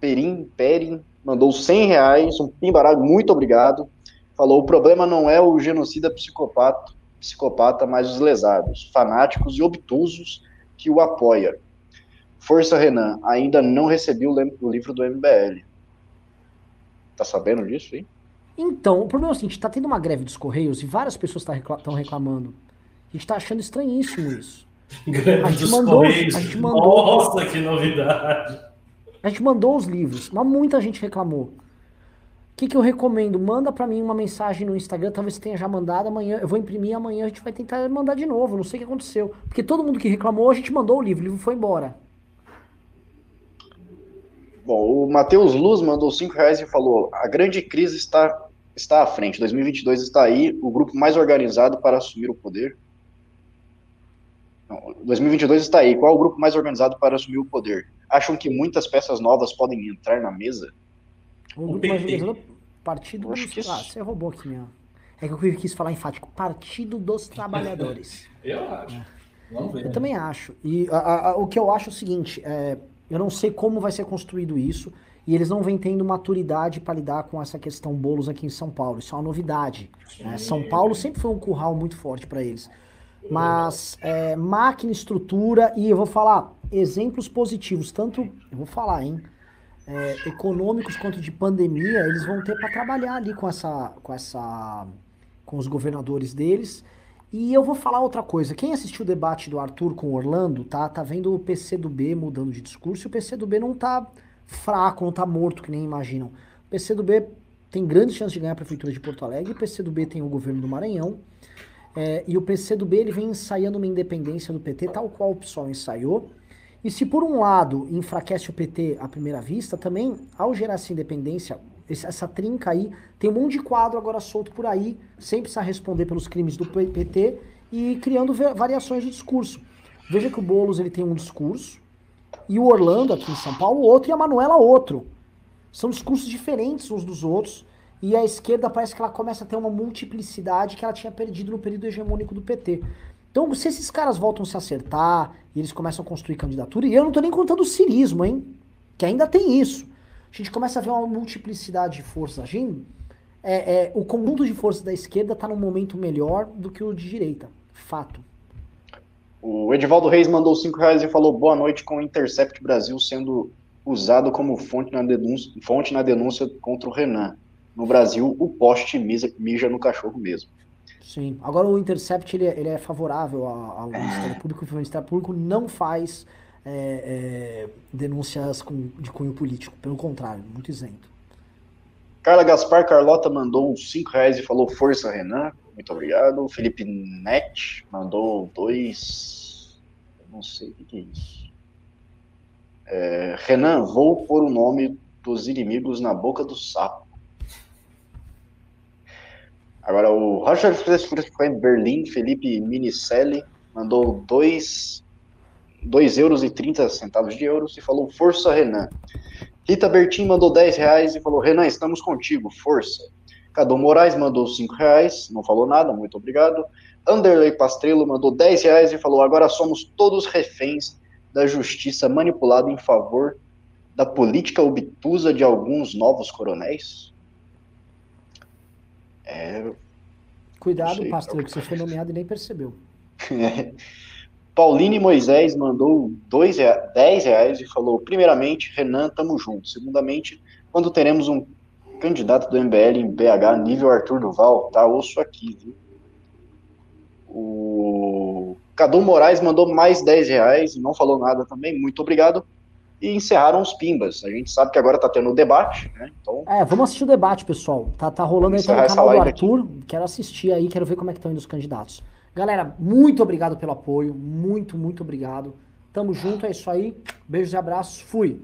Perim, Perim, mandou 100 reais, um pimbaralho, muito obrigado. Falou, o problema não é o genocida psicopata, psicopata, mas os lesados, fanáticos e obtusos que o apoia. Força Renan, ainda não recebi o livro do MBL. Tá sabendo disso, hein? Então, o problema é o seguinte, tá tendo uma greve dos Correios e várias pessoas estão recla reclamando. A gente tá achando estranhíssimo isso. (laughs) Greve a gente dos mandou, Correios. A gente mandou, Nossa, que novidade. A gente mandou os livros, mas muita gente reclamou. O que, que eu recomendo? Manda para mim uma mensagem no Instagram, talvez você tenha já mandado amanhã. Eu vou imprimir amanhã, a gente vai tentar mandar de novo. Não sei o que aconteceu. Porque todo mundo que reclamou, a gente mandou o livro, o livro foi embora. Bom, o Matheus Luz mandou 5 reais e falou: a grande crise está, está à frente. 2022 está aí, o grupo mais organizado para assumir o poder. Não, 2022 está aí. Qual é o grupo mais organizado para assumir o poder? Acham que muitas peças novas podem entrar na mesa? O grupo mais organizado, Partido dos... Que... Ah, você roubou aqui mesmo. É que eu quis falar enfático. Partido dos Trabalhadores. (laughs) eu acho. É. Vamos ver. Eu também acho. E a, a, o que eu acho é o seguinte: é, eu não sei como vai ser construído isso. E eles não vêm tendo maturidade para lidar com essa questão bolos aqui em São Paulo. Isso é uma novidade. Né? São Paulo sempre foi um curral muito forte para eles. Mas é, máquina, estrutura, e eu vou falar exemplos positivos, tanto, eu vou falar, hein? É, econômicos quanto de pandemia, eles vão ter para trabalhar ali com essa, com essa, com os governadores deles. E eu vou falar outra coisa. Quem assistiu o debate do Arthur com o Orlando, tá, tá vendo o PC do B mudando de discurso. E o PC do B não tá fraco, não tá morto que nem imaginam. O PC do B tem grandes chances de ganhar a prefeitura de Porto Alegre. O PC do B tem o governo do Maranhão. É, e o PCdoB ele vem ensaiando uma independência do PT, tal qual o PSOL ensaiou. E se por um lado enfraquece o PT à primeira vista, também ao gerar essa independência, essa trinca aí, tem um monte de quadro agora solto por aí, sem precisar responder pelos crimes do PT e criando variações de discurso. Veja que o Boulos ele tem um discurso, e o Orlando aqui em São Paulo outro, e a Manuela outro. São discursos diferentes uns dos outros, e a esquerda parece que ela começa a ter uma multiplicidade que ela tinha perdido no período hegemônico do PT. Então, se esses caras voltam a se acertar e eles começam a construir candidatura, e eu não tô nem contando o cirismo, hein? Que ainda tem isso. A gente começa a ver uma multiplicidade de forças agindo. É, é, o conjunto de forças da esquerda está num momento melhor do que o de direita. Fato. O Edivaldo Reis mandou 5 reais e falou boa noite com o Intercept Brasil sendo usado como fonte na denúncia, fonte na denúncia contra o Renan no Brasil, o poste mija, mija no cachorro mesmo. Sim. Agora o Intercept ele, é, ele é favorável ao, ao Ministério Público, o Ministério Público não faz é, é, denúncias com, de cunho político, pelo contrário, muito isento. Carla Gaspar Carlota mandou uns 5 reais e falou Força Renan, muito obrigado. Felipe Net mandou dois. Eu não sei o que, é isso. É, Renan, vou pôr o nome dos inimigos na boca do sapo. Agora, o Roger Berlim, Felipe Minicelli, mandou 2 euros e 30 centavos de euros e falou Força Renan. Rita Bertin mandou 10 reais e falou Renan, estamos contigo, força. Cadu Moraes mandou 5 reais, não falou nada, muito obrigado. Anderley Pastrello mandou 10 reais e falou agora somos todos reféns da justiça manipulada em favor da política obtusa de alguns novos coronéis. É... Cuidado, pastor, que você foi nomeado e nem percebeu. (laughs) Pauline Moisés mandou dois, 10 reais e falou: primeiramente, Renan, tamo junto. Segundamente, quando teremos um candidato do MBL em BH, nível Arthur Duval, tá osso aqui, viu? O Cadu Moraes mandou mais 10 reais e não falou nada também. Muito obrigado e encerraram os pimbas. A gente sabe que agora tá tendo o debate, né? Então... É, vamos assistir o debate, pessoal. Tá, tá rolando aí tá no canal do Arthur. Aqui. Quero assistir aí, quero ver como é que estão indo os candidatos. Galera, muito obrigado pelo apoio. Muito, muito obrigado. Tamo junto, é isso aí. Beijos e abraços. Fui.